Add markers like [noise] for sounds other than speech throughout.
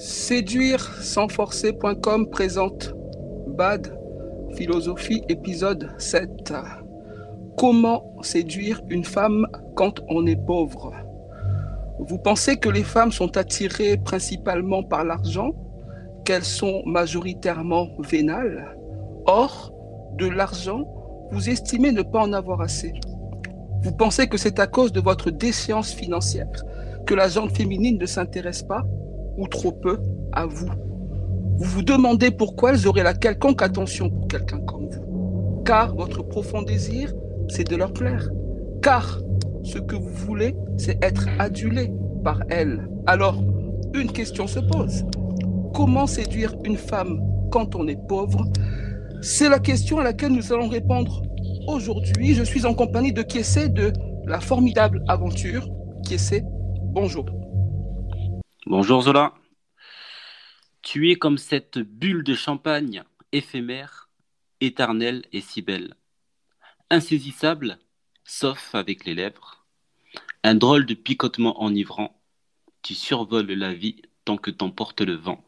Séduire sans forcer.com présente Bad Philosophie épisode 7. Comment séduire une femme quand on est pauvre? Vous pensez que les femmes sont attirées principalement par l'argent, qu'elles sont majoritairement vénales? Or, de l'argent, vous estimez ne pas en avoir assez. Vous pensez que c'est à cause de votre déchéance financière que la gente féminine ne s'intéresse pas? Trop peu à vous. Vous vous demandez pourquoi elles auraient la quelconque attention pour quelqu'un comme vous. Car votre profond désir, c'est de leur plaire. Car ce que vous voulez, c'est être adulé par elles. Alors, une question se pose. Comment séduire une femme quand on est pauvre? C'est la question à laquelle nous allons répondre aujourd'hui. Je suis en compagnie de Kiessé de la formidable aventure. Kiessé, bonjour. Bonjour Zola. Tu es comme cette bulle de champagne éphémère, éternelle et si belle. Insaisissable, sauf avec les lèvres. Un drôle de picotement enivrant. Tu survoles la vie tant que t'emporte le vent.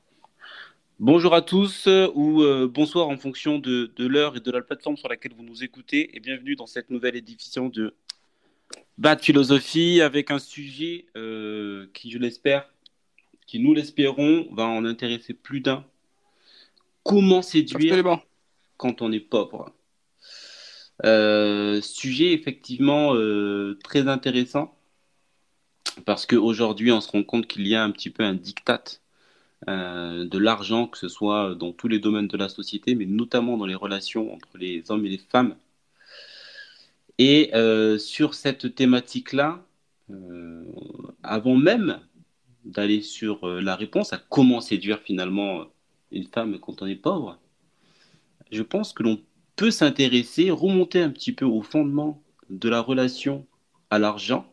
Bonjour à tous ou euh, bonsoir en fonction de, de l'heure et de la plateforme sur laquelle vous nous écoutez et bienvenue dans cette nouvelle édition de Bad Philosophie avec un sujet euh, qui, je l'espère, qui nous l'espérons, va en intéresser plus d'un. Comment séduire Absolument. quand on est pauvre? Euh, Sujet effectivement euh, très intéressant parce qu'aujourd'hui on se rend compte qu'il y a un petit peu un diktat euh, de l'argent, que ce soit dans tous les domaines de la société, mais notamment dans les relations entre les hommes et les femmes. Et euh, sur cette thématique-là, euh, avant même d'aller sur euh, la réponse à comment séduire finalement une femme quand on est pauvre, je pense que l'on peut s'intéresser, remonter un petit peu au fondement de la relation à l'argent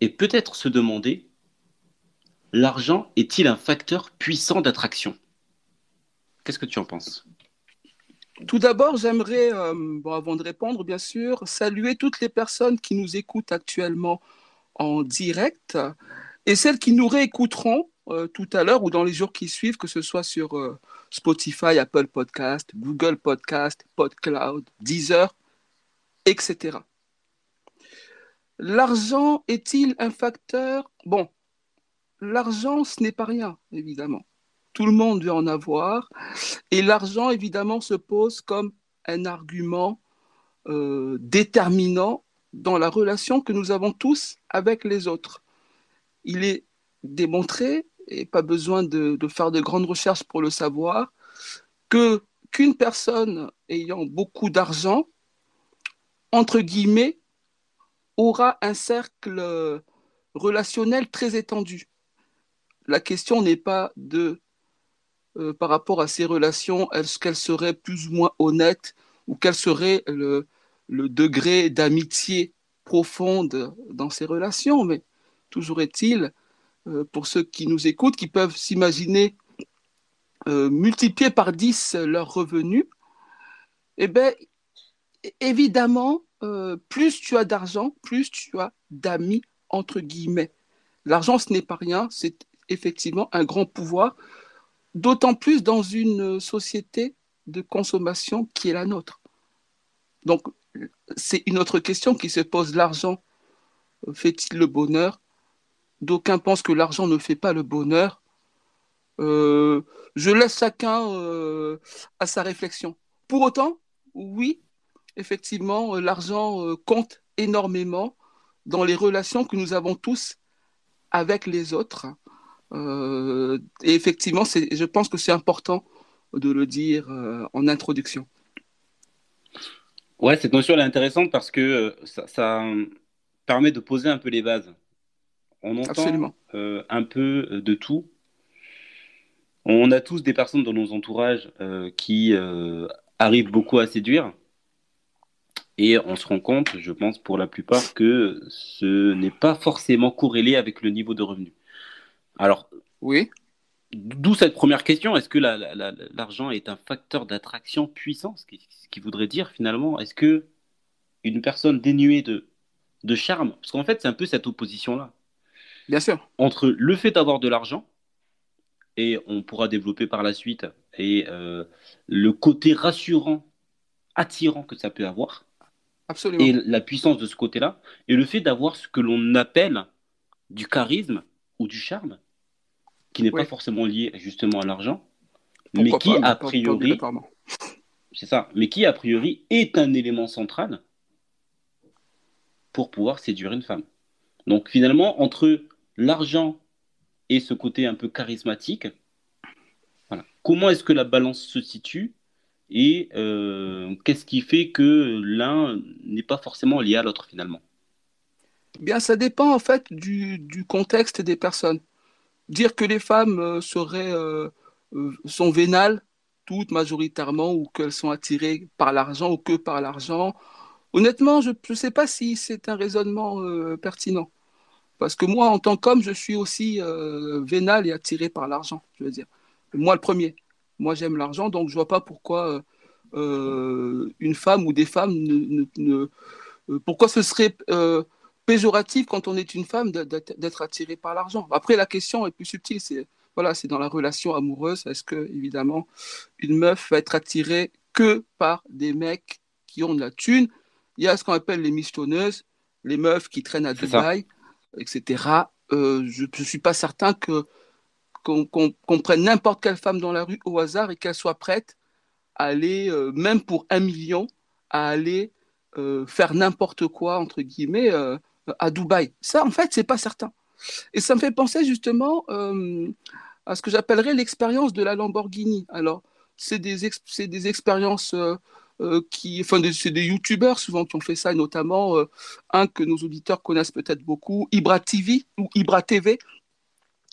et peut-être se demander, l'argent est-il un facteur puissant d'attraction? Qu'est-ce que tu en penses? Tout d'abord, j'aimerais, euh, avant de répondre, bien sûr, saluer toutes les personnes qui nous écoutent actuellement en direct et celles qui nous réécouteront euh, tout à l'heure ou dans les jours qui suivent, que ce soit sur euh, Spotify, Apple Podcast, Google Podcast, PodCloud, Deezer, etc. L'argent est-il un facteur? Bon, l'argent, ce n'est pas rien, évidemment. Tout le monde veut en avoir. Et l'argent, évidemment, se pose comme un argument euh, déterminant dans la relation que nous avons tous avec les autres. Il est démontré, et pas besoin de, faire de grandes recherches pour le savoir, qu'une personne ayant beaucoup d'argent, entre guillemets, aura un cercle relationnel très étendu. La question n'est pas de, euh, par rapport à ces relations, est-ce qu'elles seraient plus ou moins honnêtes ou quel serait le, le degré d'amitié profonde dans ces relations, mais toujours est-il, euh, pour ceux qui nous écoutent, qui peuvent s'imaginer euh, multiplier par 10 leurs revenus, eh bien, évidemment, euh, plus tu as d'argent, plus tu as d'amis, entre guillemets. L'argent, ce n'est pas rien, c'est effectivement un grand pouvoir, d'autant plus dans une société de consommation qui est la nôtre. Donc, c'est une autre question qui se pose. L'argent fait-il le bonheur? D'aucuns pensent que l'argent ne fait pas le bonheur. Euh, je laisse chacun euh, à sa réflexion. Pour autant, oui, effectivement, euh, l'argent compte énormément dans les relations que nous avons tous avec les autres. Et effectivement, je pense que c'est important de le dire en introduction. Ouais, cette notion est intéressante parce que ça, permet de poser un peu les bases. On entend euh, un peu de tout. On a tous des personnes dans nos entourages euh, qui euh, arrivent beaucoup à séduire. Et on se rend compte, je pense pour la plupart, que ce n'est pas forcément corrélé avec le niveau de revenu. Alors, oui. D'où cette première question, est-ce que l'argent la, la, est un facteur d'attraction puissant ce qui, ce qui, voudrait dire finalement, est-ce que une personne dénuée de, de charme, parce qu'en fait c'est un peu cette opposition-là. Bien sûr. Entre le fait d'avoir de l'argent et on pourra développer par la suite, et euh, le côté rassurant, attirant que ça peut avoir, Absolument. et la puissance de ce côté-là, et le fait d'avoir ce que l'on appelle du charisme ou du charme, qui n'est Oui. pas forcément lié justement à l'argent, mais qui pas, a priori, [laughs] c'est ça, mais qui a priori est un élément central pour pouvoir séduire une femme. Donc finalement, entre l'argent et ce côté un peu charismatique, comment est-ce que la balance se situe et euh, qu'est-ce qui fait que l'un n'est pas forcément lié à l'autre finalement? Bien, ça dépend en fait du, contexte des personnes. Dire que les femmes euh, seraient, euh, sont vénales, toutes majoritairement, ou qu'elles sont attirées par l'argent ou que par l'argent, honnêtement, je ne sais pas si c'est un raisonnement pertinent. Parce que moi, en tant qu'homme, je suis aussi euh, vénal et attiré par l'argent, je veux dire. Moi, le premier. Moi, j'aime l'argent, donc je vois pas pourquoi euh, euh, une femme ou des femmes ne, ne- ne- pourquoi ce serait euh, péjoratif quand on est une femme d'être attiré par l'argent. Après, la question est plus subtile. C'est voilà, c'est dans la relation amoureuse. Est-ce que évidemment une meuf va être attirée que par des mecs qui ont de la thune? Il y a ce qu'on appelle les mistonneuses, les meufs qui traînent à C'est ça. Etc. Euh, je ne suis pas certain que qu'on prenne n'importe quelle femme dans la rue au hasard et qu'elle soit prête à aller, euh, même pour un million, à aller euh, faire n'importe quoi, entre guillemets, à Dubaï. Ça, en fait, c'est pas certain. Et ça me fait penser justement à ce que j'appellerais l'expérience de la Lamborghini. Alors, c'est des, des expériences euh, qui, enfin, c'est des youtubeurs souvent qui ont fait ça, notamment euh, un que nos auditeurs connaissent peut-être beaucoup, Ibra TV ou Ibra TV.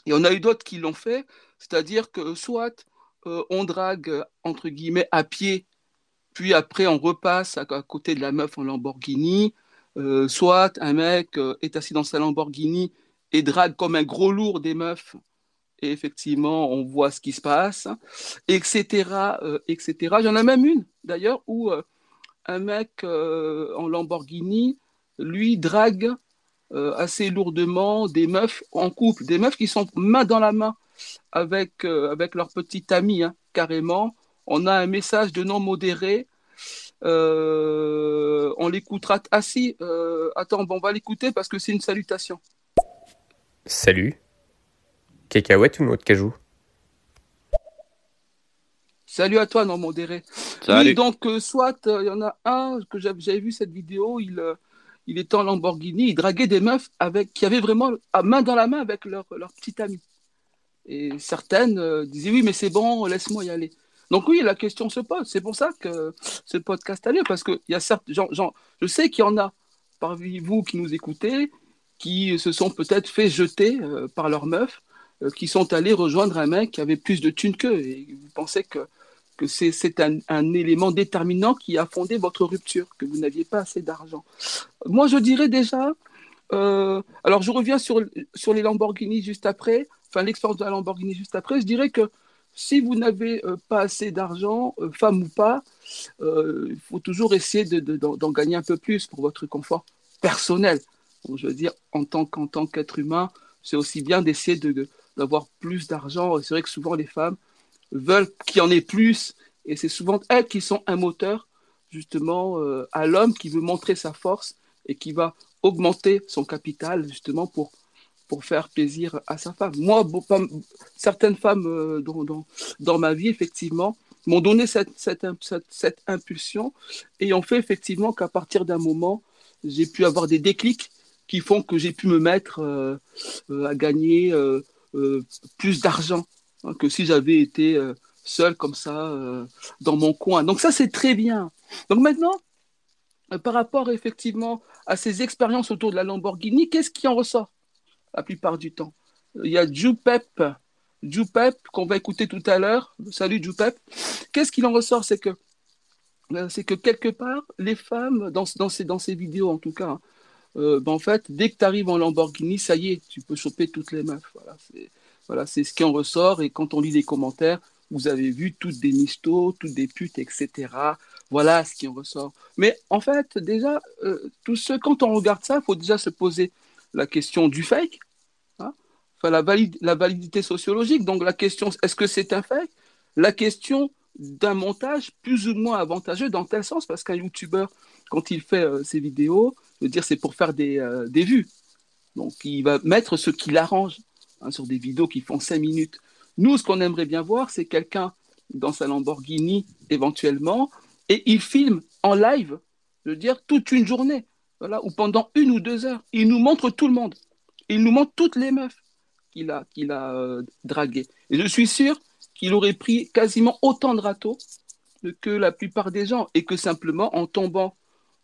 Et on a eu d'autres qui l'ont fait, c'est-à-dire que soit euh, on drague entre guillemets à pied, puis après on repasse à, à côté de la meuf en Lamborghini, soit un mec est assis dans sa Lamborghini et drague comme un gros lourd des meufs, et effectivement on voit ce qui se passe, etc. euh, etc. J'en ai même une d'ailleurs où euh, un mec euh, en Lamborghini, lui, drague assez lourdement des meufs en couple, des meufs qui sont main dans la main avec, avec leur petite amie, hein, carrément. On a un message de non modéré. On l'écoutera. Ah si, euh, attends, bon, on va l'écouter parce que c'est une salutation. Salut. Cacahuète ou noix de cajou? Salut à toi, non modéré. Salut. Oui, donc, euh, soit, euh, il y en a un que j'avais vu cette vidéo, il, euh, il était en Lamborghini, il draguait des meufs avec, qui avaient vraiment à main dans la main avec leur, leur petite amie. Et certaines euh, disaient oui, mais c'est bon, laisse-moi y aller. Donc oui, la question se pose. C'est pour ça que ce podcast a lieu, parce que il y a certes, genre, genre, je sais qu'il y en a parmi vous qui nous écoutez, qui se sont peut-être fait jeter euh, par leur meuf, euh, qui sont allés rejoindre un mec qui avait plus de thunes qu'eux. Et vous pensez que que c'est un, un élément déterminant qui a fondé votre rupture, que vous n'aviez pas assez d'argent. Moi, je dirais déjà, euh, alors je reviens sur, sur les Lamborghini juste après, enfin l'expérience de la Lamborghini juste après, je dirais que si vous n'avez euh, pas assez d'argent, euh, femme ou pas, euh, il faut toujours essayer de- de- d'en d'en gagner un peu plus pour votre confort personnel. Je veux dire, en tant qu'en tant qu'être humain, c'est aussi bien d'essayer de- de- d'avoir plus d'argent. C'est vrai que souvent les femmes veulent qu'il y en ait plus, et c'est souvent elles qui sont un moteur justement euh, à l'homme qui veut montrer sa force et qui va augmenter son capital justement pour pour faire plaisir à sa femme. Moi, certaines femmes euh, dans, dans, dans ma vie, effectivement, m'ont donné cette, cette, cette, impulsion et ont fait effectivement qu'à partir d'un moment, j'ai pu avoir des déclics qui font que j'ai pu me mettre euh, à gagner plus d'argent hein, que si j'avais été euh, seul comme ça euh, dans mon coin. Donc ça, c'est très bien. Donc maintenant, euh, par rapport effectivement à ces expériences autour de la Lamborghini, qu'est-ce qui en ressort la plupart du temps? Il y a Jupep, Jupep qu'on va écouter tout à l'heure. Salut Jupep. Qu'est-ce qu'il en ressort? C'est que euh, que quelque part, les femmes, dans, dans, ces, dans ces vidéos en tout cas, hein, euh, ben, en fait, dès que tu arrives en Lamborghini, ça y est, tu peux choper toutes les meufs. Voilà, c'est voilà, ce qui en ressort. Et quand on lit les commentaires, vous avez vu toutes des mistos, toutes des putes, etc. Voilà ce qui en ressort. Mais en fait, déjà, euh, tout ce, quand on regarde ça, il faut déjà se poser la question du fake. hein. enfin, la, validité sociologique. Donc la question, est-ce que c'est un fait La question d'un montage plus ou moins avantageux dans tel sens, parce qu'un YouTuber, quand il fait euh, ses vidéos, je dire, c'est pour faire des, euh, des, vues. Donc il va mettre ce qui l'arrange hein, sur des vidéos qui font 5 minutes. Nous, ce qu'on aimerait bien voir, c'est quelqu'un dans sa Lamborghini éventuellement, et il filme en live, je veux dire, toute une journée, ou pendant une ou deux heures. Il nous montre tout le monde. Il nous montre toutes les meufs qu'il a, qu'il a euh, draguées. Et je suis sûr qu'il aurait pris quasiment autant de râteaux que la plupart des gens, et que simplement en tombant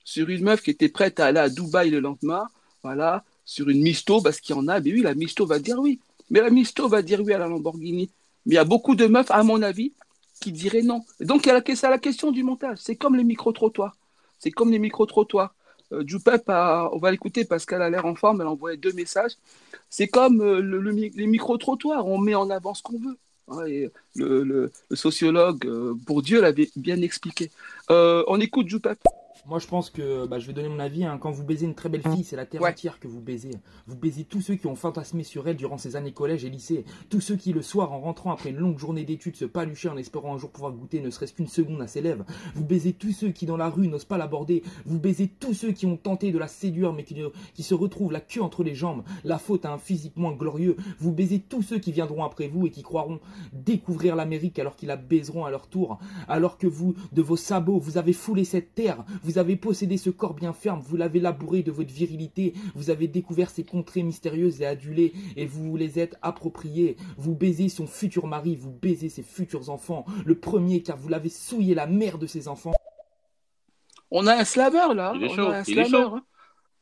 sur une meuf qui était prête à aller à Dubaï le lendemain, voilà, sur une misto, parce qu'il y en a, mais oui, la misto va dire oui. Mais la misto va dire oui à la Lamborghini. Mais il y a beaucoup de meufs, à mon avis, qui diraient non. donc, a la, question du montage. C'est comme les micro-trottoirs. C'est comme les micro-trottoirs. Euh, on va l'écouter parce qu'elle a l'air en forme, elle a envoyé deux messages. C'est comme euh, les micro-trottoirs, on met en avant ce qu'on veut. le, sociologue euh, Bourdieu l'avait bien expliqué. Euh, on écoute Joupep. Moi, je pense que bah, je vais donner mon avis. Hein. Quand vous baisez une très belle fille, c'est la terre entière que vous baisez. Vous baisez tous ceux qui ont fantasmé sur elle durant ses années collège et lycée. Tous ceux qui, le soir, en rentrant après une longue journée d'études, se paluchaient en espérant un jour pouvoir goûter ne serait-ce qu'une seconde à ses lèvres. Vous baisez tous ceux qui, dans la rue, n'osent pas l'aborder. Vous baisez tous ceux qui ont tenté de la séduire, mais qui, qui se retrouvent la queue entre les jambes, la faute à un physique moins glorieux. Vous baisez tous ceux qui viendront après vous et qui croiront découvrir l'Amérique alors qu'ils la baiseront à leur tour. Alors que vous, de vos sabots, vous avez foulé cette terre. Vous avez possédé ce corps bien ferme, vous l'avez labouré de votre virilité, vous avez découvert ses contrées mystérieuses et adulées, et vous vous les êtes appropriées. Vous baisez son futur mari, vous baisez ses futurs enfants. Le premier, car vous l'avez souillé la mère de ses enfants. On a un slammer là. on a un slammer. Hein.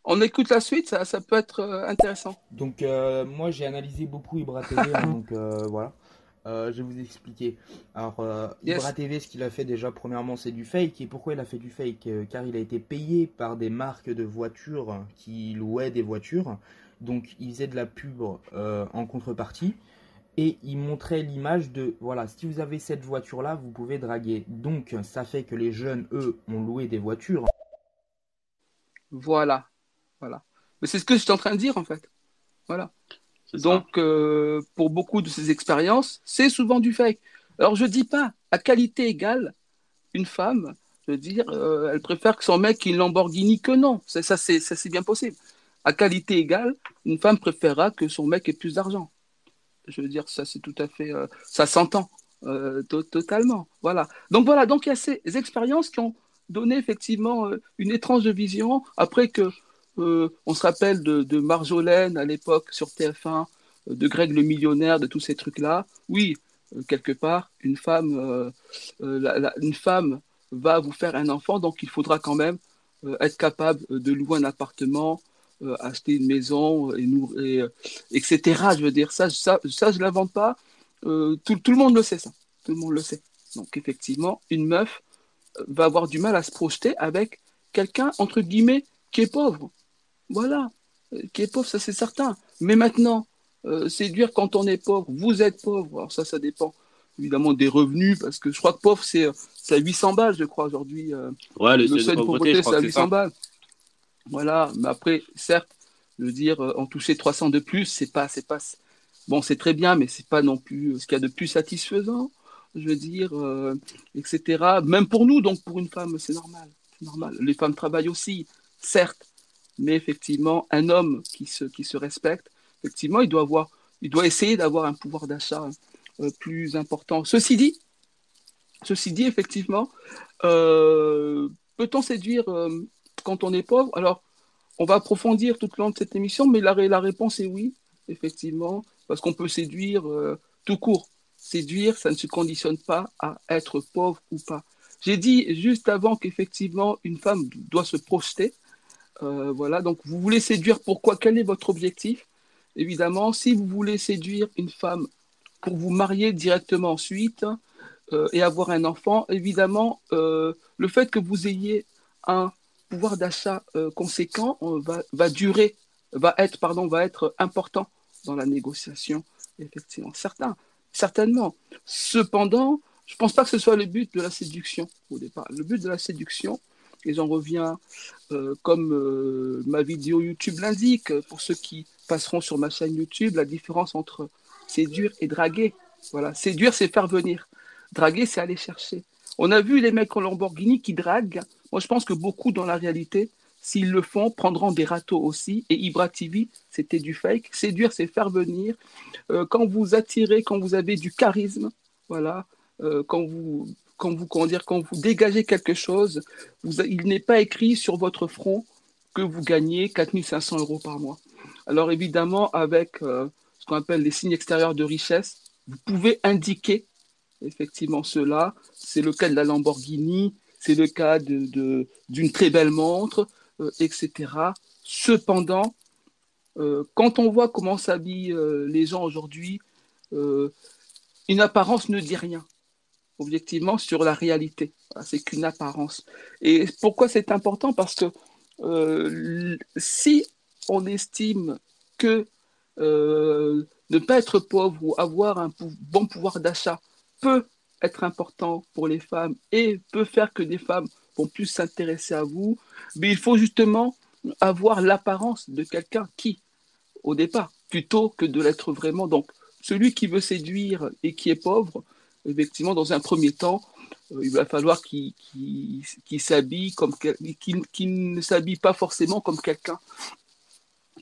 On écoute la suite, ça, ça peut être euh, intéressant. Donc euh, moi j'ai analysé beaucoup Ibra TV, hein, donc euh, voilà. Euh, je vais vous expliquer. Alors, euh, Ibra TV, ce qu'il a fait déjà, premièrement, c'est du fake. Et pourquoi il a fait du fake euh, Car il a été payé par des marques de voitures qui louaient des voitures. Donc, il faisait de la pub en contrepartie. Et il montrait l'image de, voilà, si vous avez cette voiture-là, vous pouvez draguer. Donc, ça fait que les jeunes, eux, ont loué des voitures. Voilà. Voilà. Mais c'est ce que je suis en train de dire, en fait. Voilà. Donc, euh, pour beaucoup de ces expériences, c'est souvent du fake. Alors, je ne dis pas, à qualité égale, une femme, je veux dire, euh, elle préfère que son mec ait une Lamborghini que non. Ça, c'est bien possible. À qualité égale, une femme préférera que son mec ait plus d'argent. Je veux dire, ça, c'est tout à fait. Euh, ça s'entend totalement. Voilà. Donc, voilà. Donc, il y a ces expériences qui ont donné effectivement une étrange vision. Après que euh, on se rappelle de, Marjolaine à l'époque sur TF1, euh, de Greg le millionnaire, de tous ces trucs-là. Oui, euh, quelque part, une femme, une femme va vous faire un enfant, donc il faudra quand même être capable de louer un appartement, acheter une maison, etc. Je veux dire, ça, ça, ça je ne l'invente pas. tout, tout, le monde le sait, ça. Tout le monde le sait. Donc, effectivement, une meuf va avoir du mal à se projeter avec quelqu'un, entre guillemets, qui est pauvre. Voilà. Euh, qui est pauvre, ça c'est certain. Mais maintenant, euh, séduire quand on est pauvre, vous êtes pauvre, alors ça, ça dépend évidemment des revenus, parce que je crois que pauvre, c'est à 800 balles, je crois, aujourd'hui. Euh, ouais, le, seuil de pauvreté, c'est à 800 balles. Voilà, mais après, certes, le dire en toucher 300 de plus, c'est pas, c'est pas, bon, c'est très bien, mais c'est pas non plus ce qu'il y a de plus satisfaisant, je veux dire, etc. Même pour nous, donc pour une femme, c'est normal, c'est normal. Les femmes travaillent aussi, certes, mais effectivement, un homme qui se, qui se respecte, effectivement, il doit, avoir, il doit essayer d'avoir un pouvoir d'achat euh, plus important. Ceci dit, ceci dit effectivement, euh, peut-on séduire euh, quand on est pauvre? Alors, on va approfondir tout le long de cette émission, mais la, la réponse est oui, effectivement, parce qu'on peut séduire tout court. Séduire, ça ne se conditionne pas à être pauvre ou pas. J'ai dit juste avant qu'effectivement, une femme doit se projeter, euh, voilà, donc vous voulez séduire pourquoi? Quel est votre objectif? Évidemment, si vous voulez séduire une femme pour vous marier directement ensuite euh, et avoir un enfant, évidemment, euh, le fait que vous ayez un pouvoir d'achat conséquent va, durer, va être, pardon, va être important dans la négociation, effectivement. Certain, certainement. Cependant, je ne pense pas que ce soit le but de la séduction au départ. Le but de la séduction, et j'en reviens, euh, comme euh, ma vidéo YouTube l'indique, pour ceux qui passeront sur ma chaîne YouTube la différence entre séduire et draguer. Voilà, séduire, c'est faire venir. Draguer, c'est aller chercher. On a vu les mecs en Lamborghini qui draguent. Moi, je pense que beaucoup dans la réalité, s'ils le font, prendront des râteaux aussi. Et Ibra TV, c'était du fake. Séduire, c'est faire venir. Euh, quand vous attirez, quand vous avez du charisme, voilà, quand vous quand vous, dégagez quelque chose, il n'est pas écrit sur votre front que vous gagnez 4500 euros par mois. Alors évidemment, avec euh, ce qu'on appelle les signes extérieurs de richesse, vous pouvez indiquer effectivement cela. C'est le cas de la Lamborghini, c'est le cas d'une très belle montre, euh, etc. Cependant, euh, quand on voit comment s'habillent les gens aujourd'hui, une apparence ne dit rien objectivement sur la réalité. C'est qu'une apparence. Et pourquoi c'est important? Parce que euh, si on estime que euh, ne pas être pauvre ou avoir un bon pouvoir d'achat peut être important pour les femmes et peut faire que des femmes vont plus s'intéresser à vous, mais il faut justement avoir l'apparence de quelqu'un qui, au départ, plutôt que de l'être vraiment. Donc, celui qui veut séduire et qui est pauvre, effectivement, dans un premier temps, euh, il va falloir qu'il s'habille comme qu'il ne s'habille pas forcément comme quelqu'un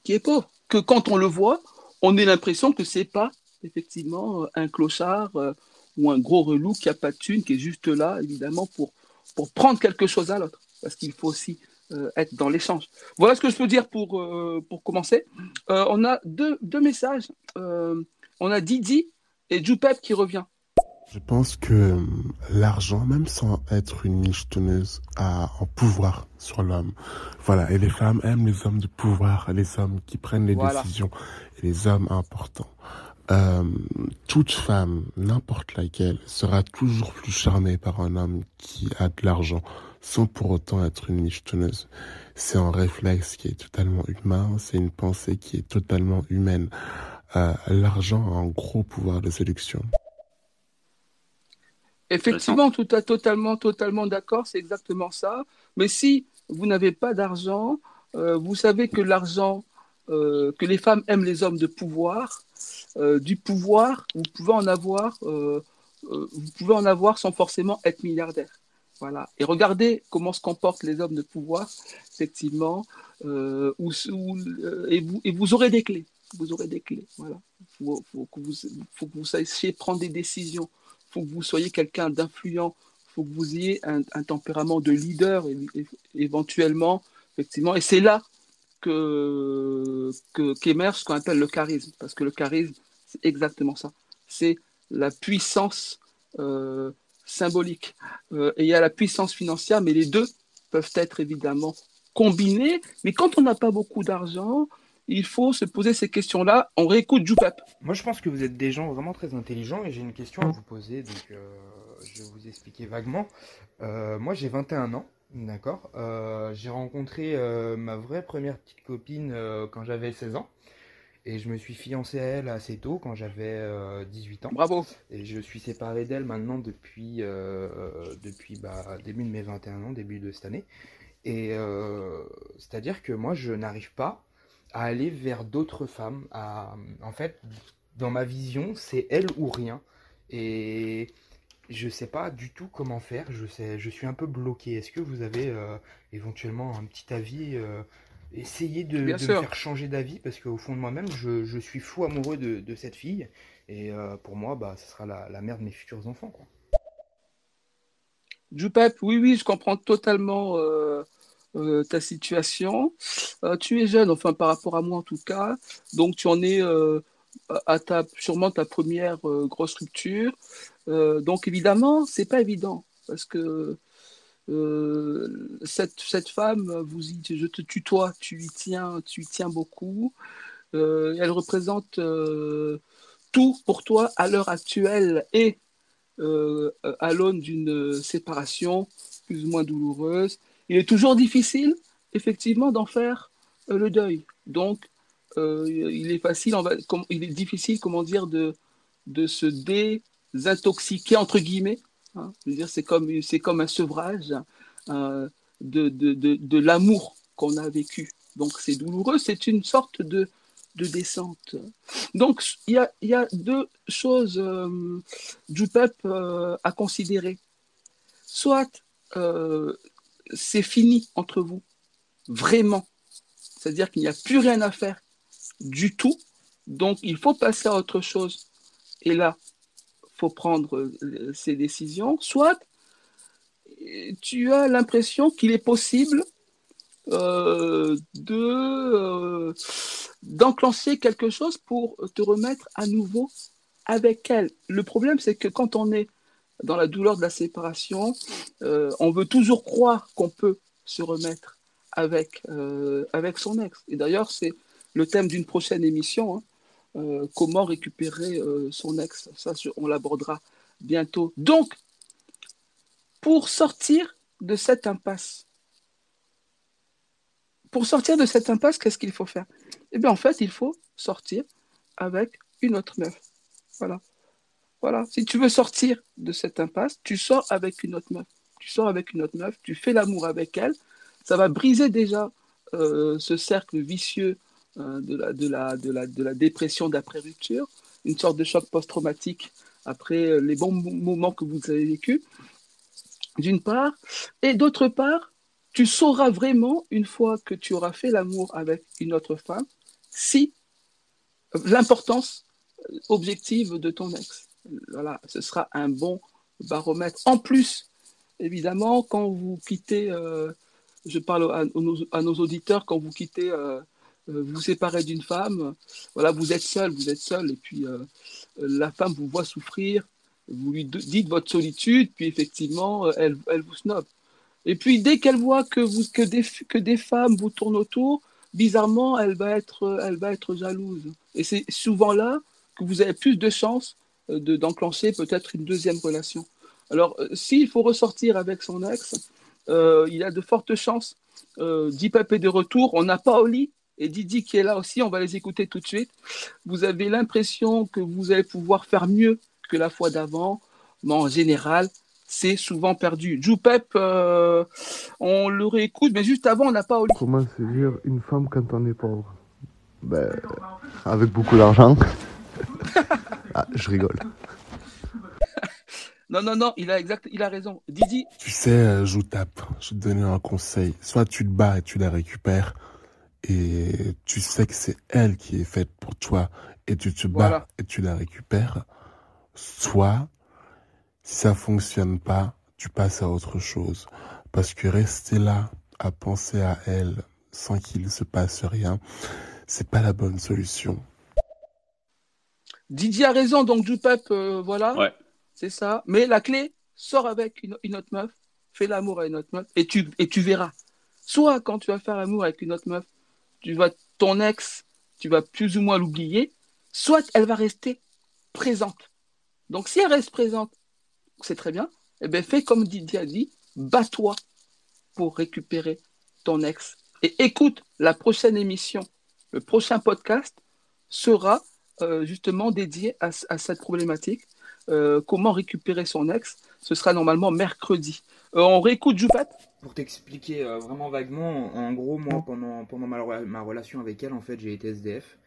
qui est pauvre. Que quand on le voit, on ait l'impression que c'est pas effectivement euh, un clochard euh, ou un gros relou qui a pas de thune, qui est juste là, évidemment, pour, pour prendre quelque chose à l'autre. Parce qu'il faut aussi être dans l'échange. Voilà ce que je peux dire pour, pour commencer. on a deux, deux messages. on a Didi et Jupep qui revient. Je pense que euh, l'argent, même sans être une michetonneuse, a un pouvoir sur l'homme. Voilà, et les femmes aiment les hommes de pouvoir, les hommes qui prennent les décisions, et les hommes importants. Euh, toute femme, n'importe laquelle, sera toujours plus charmée par un homme qui a de l'argent, sans pour autant être une michetonneuse. C'est un réflexe qui est totalement humain, c'est une pensée qui est totalement humaine. Euh, l'argent a un gros pouvoir de séduction. Effectivement, tout à, totalement, totalement d'accord, c'est exactement ça. Mais si vous n'avez pas d'argent, euh, vous savez que l'argent, euh, que les femmes aiment les hommes de pouvoir, euh, du pouvoir, vous pouvez en avoir, vous pouvez en avoir sans forcément être milliardaire. Voilà. Et regardez comment se comportent les hommes de pouvoir, effectivement, et, vous, et vous aurez des clés. Vous aurez des clés. Voilà. Il faut que vous sachiez prendre des décisions faut que vous soyez quelqu'un d'influent, faut que vous ayez un, tempérament de leader éventuellement, effectivement. Et c'est là que qu'émerge ce qu'on appelle le charisme, parce que le charisme, c'est exactement ça. C'est la puissance euh, symbolique. Euh, et il y a la puissance financière, mais les deux peuvent être évidemment combinés. Mais quand on n'a pas beaucoup d'argent, il faut se poser ces questions-là. On réécoute Joupap. Moi, je pense que vous êtes des gens vraiment très intelligents et j'ai une question à vous poser. Donc, euh, je vais vous expliquer vaguement. Euh, moi, j'ai 21 ans, d'accord euh, J'ai rencontré ma vraie première petite copine quand j'avais 16 ans. Et je me suis fiancé à elle assez tôt, quand j'avais 18 ans. Bravo. Et je suis séparé d'elle maintenant depuis, depuis bah, début de mes 21 ans, début de cette année. Et c'est-à-dire que moi, je n'arrive pas à aller vers d'autres femmes. À, en fait, dans ma vision, c'est elle ou rien. Et je sais pas du tout comment faire. Je, sais, je suis un peu bloqué. Est-ce que vous avez euh, éventuellement un petit avis euh, Essayez de, me faire changer d'avis? Parce qu'au fond de moi-même, je, je, suis fou amoureux de, de cette fille. Et euh, pour moi, bah, ce sera la, la, mère de mes futurs enfants. Quoi. Jupep, oui, oui, je comprends totalement euh, ta situation. Euh, tu es jeune, enfin par rapport à moi en tout cas, donc tu en es euh, à ta, sûrement ta première grosse rupture. donc évidemment, c'est pas évident parce que cette, cette femme, vous je te tutoie, tu y tiens, tu y tiens beaucoup. elle représente tout pour toi à l'heure actuelle et à l'aune d'une séparation plus ou moins douloureuse il est toujours difficile, effectivement, d'en faire euh, le deuil. Donc, euh, il est difficile, comment dire, de, de se désintoxiquer, entre guillemets. Hein. c'est comme, c'est comme un sevrage euh, de, de, de, l'amour qu'on a vécu. Donc, c'est douloureux, c'est une sorte de, de descente. Donc, il y a, deux choses, euh, du peuple euh, à considérer. Soit c'est fini entre vous, vraiment. C'est-à-dire qu'il n'y a plus rien à faire du tout. Donc, il faut passer à autre chose. Et là, il faut prendre ces décisions. Soit tu as l'impression qu'il est possible euh, euh, d'enclencher quelque chose pour te remettre à nouveau avec elle. Le problème, c'est que quand on est dans la douleur de la séparation, euh, on veut toujours croire qu'on peut se remettre avec, avec son ex. Et d'ailleurs, c'est le thème d'une prochaine émission, hein. comment récupérer son ex. Ça, on l'abordera bientôt. Donc, pour sortir de cette impasse, pour sortir de cette impasse, qu'est-ce qu'il faut faire? Eh bien, en fait, il faut sortir avec une autre meuf. Voilà. Voilà. Si tu veux sortir de cette impasse, tu sors avec une autre meuf. Tu sors avec une autre meuf, tu fais l'amour avec elle. Ça va briser déjà euh, ce cercle vicieux euh, de, la, de, la, dépression d'après-rupture, une sorte de choc post-traumatique après euh, les bons moments que vous avez vécus, d'une part. Et d'autre part, tu sauras vraiment, une fois que tu auras fait l'amour avec une autre femme, si l'importance objective de ton ex. Voilà, ce sera un bon baromètre. En plus, évidemment, quand vous quittez, euh, je parle à, nos, auditeurs, quand vous quittez, euh, euh, vous séparez d'une femme, voilà, vous êtes seul, vous êtes seul, et puis la femme vous voit souffrir, vous lui dites votre solitude, puis effectivement, elle, elle vous snob. Et puis, dès qu'elle voit que, vous, que, des, que des femmes vous tournent autour, bizarrement, elle va être, elle va être jalouse. Et c'est souvent là que vous avez plus de chances euh, de, d'enclencher peut-être une deuxième relation. Alors, euh, s'il faut ressortir avec son ex, euh, il a de fortes chances. Euh, Dipep est de retour. On n'a pas Oli et Didi qui est là aussi. On va les écouter tout de suite. Vous avez l'impression que vous allez pouvoir faire mieux que la fois d'avant. Mais en général, c'est souvent perdu. Joupep, euh, on le réécoute, mais juste avant, on n'a pas... Comment séduire une femme quand on est pauvre? Ben, Avec beaucoup d'argent. [laughs] ah, je rigole. Non, non, non, il a, exact, il a raison. Didi. Tu sais, euh, Joutap, je vais te donner un conseil. Soit tu te bats et tu la récupères, et tu sais que c'est elle qui est faite pour toi, et tu te bats et tu la récupères. Soit si ça fonctionne pas, tu passes à autre chose. Parce que rester là à penser à elle sans qu'il se passe rien, c'est pas la bonne solution. Didier a raison, donc du euh, voilà. Ouais. C'est ça. Mais la clé, sors avec une, autre meuf, fais l'amour à une autre meuf, et tu, et tu verras. Soit quand tu vas faire l'amour avec une autre meuf, tu vas, ton ex, tu vas plus ou moins l'oublier, soit elle va rester présente. Donc si elle reste présente c'est très bien. Eh bien, fais comme Didier a dit, bats-toi pour récupérer ton ex. Et écoute, la prochaine émission, le prochain podcast sera justement dédié à, cette problématique. Euh, comment récupérer son ex Ce sera normalement mercredi. Euh, on réécoute Joupet Pour t'expliquer vraiment vaguement, en gros, moi, pendant, pendant ma, relation avec elle, en fait, j'ai été SDF.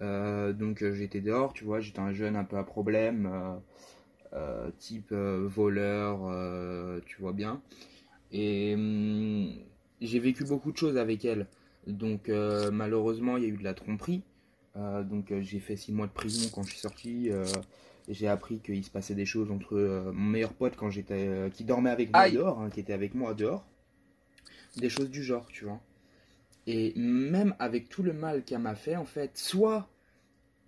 donc j'étais dehors, tu vois, j'étais un jeune un peu à problème. Euh, type euh, voleur, euh, tu vois bien. Et hum, j'ai vécu beaucoup de choses avec elle. Donc malheureusement, il y a eu de la tromperie. Donc j'ai fait six mois de prison quand je suis sorti. j'ai appris qu'il se passait des choses entre mon meilleur pote quand j'étais, qui dormait avec moi dehors, hein, qui était avec moi dehors. Des choses du genre, tu vois. Et même avec tout le mal qu'elle m'a fait, en fait, soit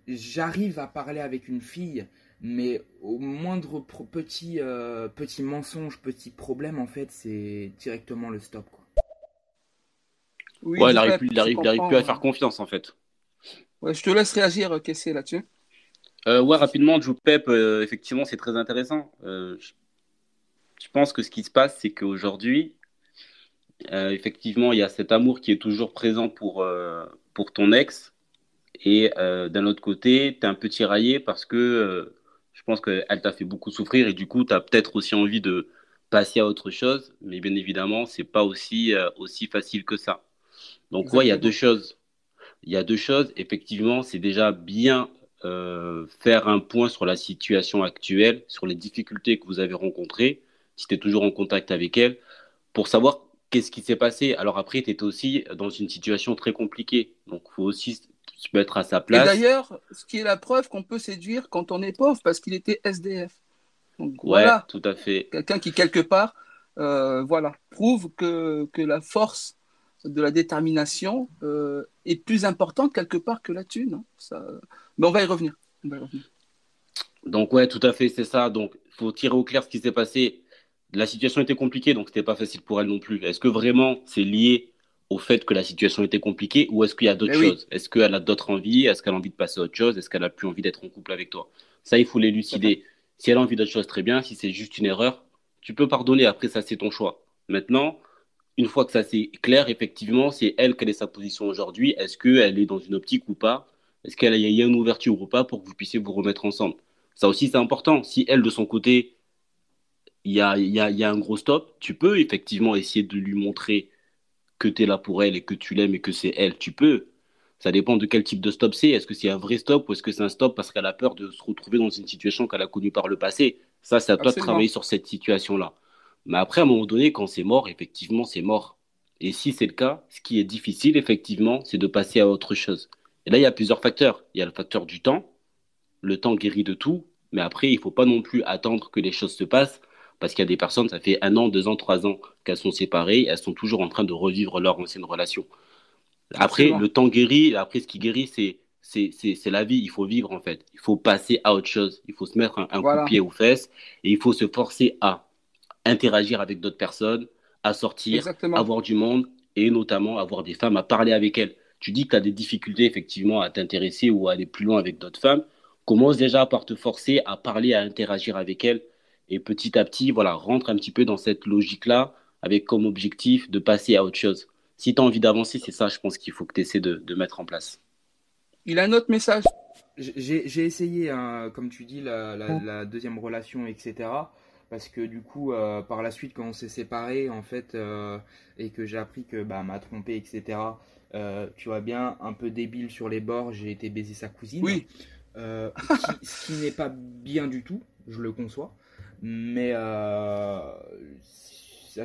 j'arrive à parler avec une fille mais au moindre petit, euh, petit mensonge, petit problème, en fait, c'est directement le stop. Quoi. ouais, il n'arrive plus, plus, à faire confiance, en fait. Ouais, je te laisse réagir, Kessé, là-dessus. Euh, ouais, rapidement, Joe Pep, euh, effectivement, c'est très intéressant. je, je, pense que ce qui se passe, c'est qu'aujourd'hui, effectivement, il y a cet amour qui est toujours présent pour, pour ton ex. Et d'un autre côté, tu es un peu tiraillé parce que je pense qu'elle t'a fait beaucoup souffrir et du coup, tu as peut-être aussi envie de passer à autre chose, mais bien évidemment, c'est pas aussi, euh, aussi facile que ça. Donc, ouais, il y a deux choses. Il y a deux choses. Effectivement, c'est déjà bien euh, faire un point sur la situation actuelle, sur les difficultés que vous avez rencontrées, si tu es toujours en contact avec elle, pour savoir qu'est-ce qui s'est passé. Alors après, tu étais aussi dans une situation très compliquée. Donc, il faut aussi se mettre à sa place. Et d'ailleurs, ce qui est la preuve qu'on peut séduire quand on est pauvre, parce qu'il était SDF. Donc, ouais, voilà. tout à fait. Quelqu'un qui, quelque part, euh, voilà, prouve que, que la force de la détermination euh, est plus importante quelque part que la thune. Hein. Ça... Mais on va y revenir. Donc ouais, tout à fait, c'est ça. Donc il faut tirer au clair ce qui s'est passé. La situation était compliquée, donc c'était pas facile pour elle non plus. Est-ce que vraiment c'est lié au fait que la situation était compliquée ou est-ce qu'il y a d'autres choses? Est-ce qu'elle a d'autres envies? Est-ce qu'elle a envie de passer à autre chose? Est-ce qu'elle a plus envie d'être en couple avec toi? Ça, il faut l'élucider. Si elle a envie d'autre chose, très bien. Si c'est juste une erreur, tu peux pardonner. Après, ça, c'est ton choix. Maintenant, une fois que ça c'est clair, effectivement, c'est elle, quelle est sa position aujourd'hui? Est-ce qu'elle est dans une optique ou pas? Est-ce qu'il y a une ouverture ou pas pour que vous puissiez vous remettre ensemble? Ça aussi, c'est important. Si elle, de son côté, il y a, y, a, y a, un gros stop, tu peux effectivement essayer de lui montrer que tu es là pour elle et que tu l'aimes et que c'est elle. Tu peux. Ça dépend de quel type de stop c'est. Est-ce que c'est un vrai stop ou est-ce que c'est un stop parce qu'elle a peur de se retrouver dans une situation qu'elle a connue par le passé? Ça, c'est à toi de travailler sur cette situation-là. Mais après, à un moment donné, quand c'est mort, effectivement, c'est mort. Et si c'est le cas, ce qui est difficile, effectivement, c'est de passer à autre chose. Et là, il y a plusieurs facteurs. Il y a le facteur du temps. Le temps guérit de tout. Mais après, il ne faut pas non plus attendre que les choses se passent. Parce qu'il y a des personnes, ça fait un an, deux ans, trois ans qu'elles sont séparées. elles sont toujours en train de revivre leur ancienne relation. Après, le temps guérit. Après, ce qui guérit, c'est c'est la vie, il faut vivre en fait. Il faut passer à autre chose. Il faut se mettre un, coup de pied aux fesses et il faut se forcer à interagir avec d'autres personnes, à sortir, à voir du monde et notamment avoir des femmes à parler avec elles. Tu dis que tu as des difficultés effectivement à t'intéresser ou à aller plus loin avec d'autres femmes. Commence déjà par te forcer à parler, à interagir avec elles et petit à petit, voilà, rentre un petit peu dans cette logique-là avec comme objectif de passer à autre chose. Si tu as envie d'avancer, c'est ça, je pense qu'il faut que tu essaies de, mettre en place. Il a un autre message. J'ai essayé, hein, comme tu dis, la, la, deuxième relation, etc parce que du coup, euh, par la suite, quand on s'est séparés, en fait, euh, et que j'ai appris que bah, m'a trompé, etc., euh, tu vois bien, un peu débile sur les bords, j'ai été baiser sa cousine. Oui. ce qui n'est pas bien du tout, je le conçois. Mais à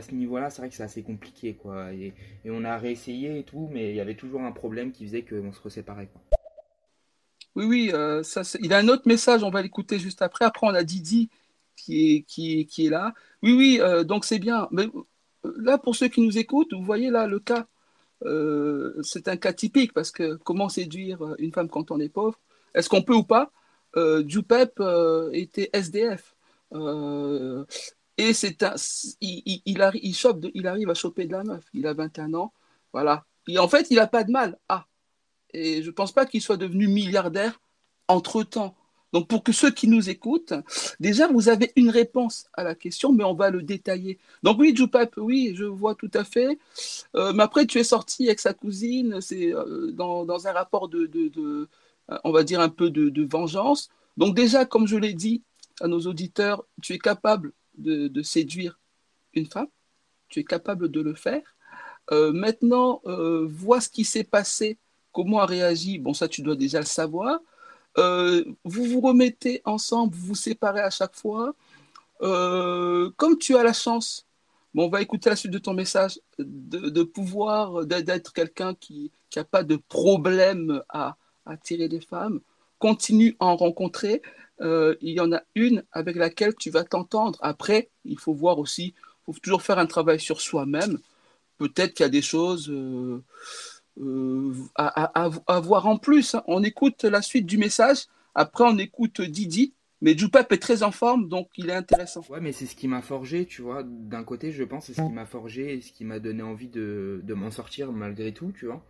ce niveau-là, c'est vrai que c'est assez compliqué, quoi. Et, on a réessayé et tout, mais il y avait toujours un problème qui faisait qu'on se reséparait, quoi. Oui, oui, ça, il a un autre message, on va l'écouter juste après. Après, on a Didi qui est, là. Oui, oui, euh, donc c'est bien. Mais euh, là, pour ceux qui nous écoutent, vous voyez là le cas. Euh, c'est un cas typique parce que comment séduire une femme quand on est pauvre? Est-ce qu'on peut ou pas? Euh, Jupep était SDF. et c'est un, il, il, il, chope il arrive à choper de la meuf. Il a 21 ans. Voilà. Et en fait, il n'a pas de mal. Ah. Et je ne pense pas qu'il soit devenu milliardaire entre-temps. Donc pour que ceux qui nous écoutent, déjà vous avez une réponse à la question, mais on va le détailler. Donc oui, Jupap, oui, je vois tout à fait. Euh, mais après, tu es sorti avec sa cousine, c'est euh, dans, un rapport de, de, euh, on va dire un peu de, vengeance. Donc déjà, comme je l'ai dit à nos auditeurs, tu es capable de, séduire une femme, tu es capable de le faire. maintenant, vois ce qui s'est passé, comment a réagi. Bon, ça, tu dois déjà le savoir. Euh, vous vous remettez ensemble, vous vous séparez à chaque fois. Euh, comme tu as la chance, bon, on va écouter la suite de ton message, de, pouvoir, d'être quelqu'un qui n'a pas de problème à attirer des femmes, continue à en rencontrer. Euh, il y en a une avec laquelle tu vas t'entendre. Après, il faut voir aussi, il faut toujours faire un travail sur soi-même. Peut-être qu'il y a des choses euh, à, voir en plus. Hein. On écoute la suite du message, après on écoute Didi. Mais Jupap est très en forme, donc il est intéressant. Ouais, mais c'est ce qui m'a forgé, tu vois. D'un côté, je pense, c'est ce qui m'a forgé et ce qui m'a donné envie de, de m'en sortir malgré tout, tu vois.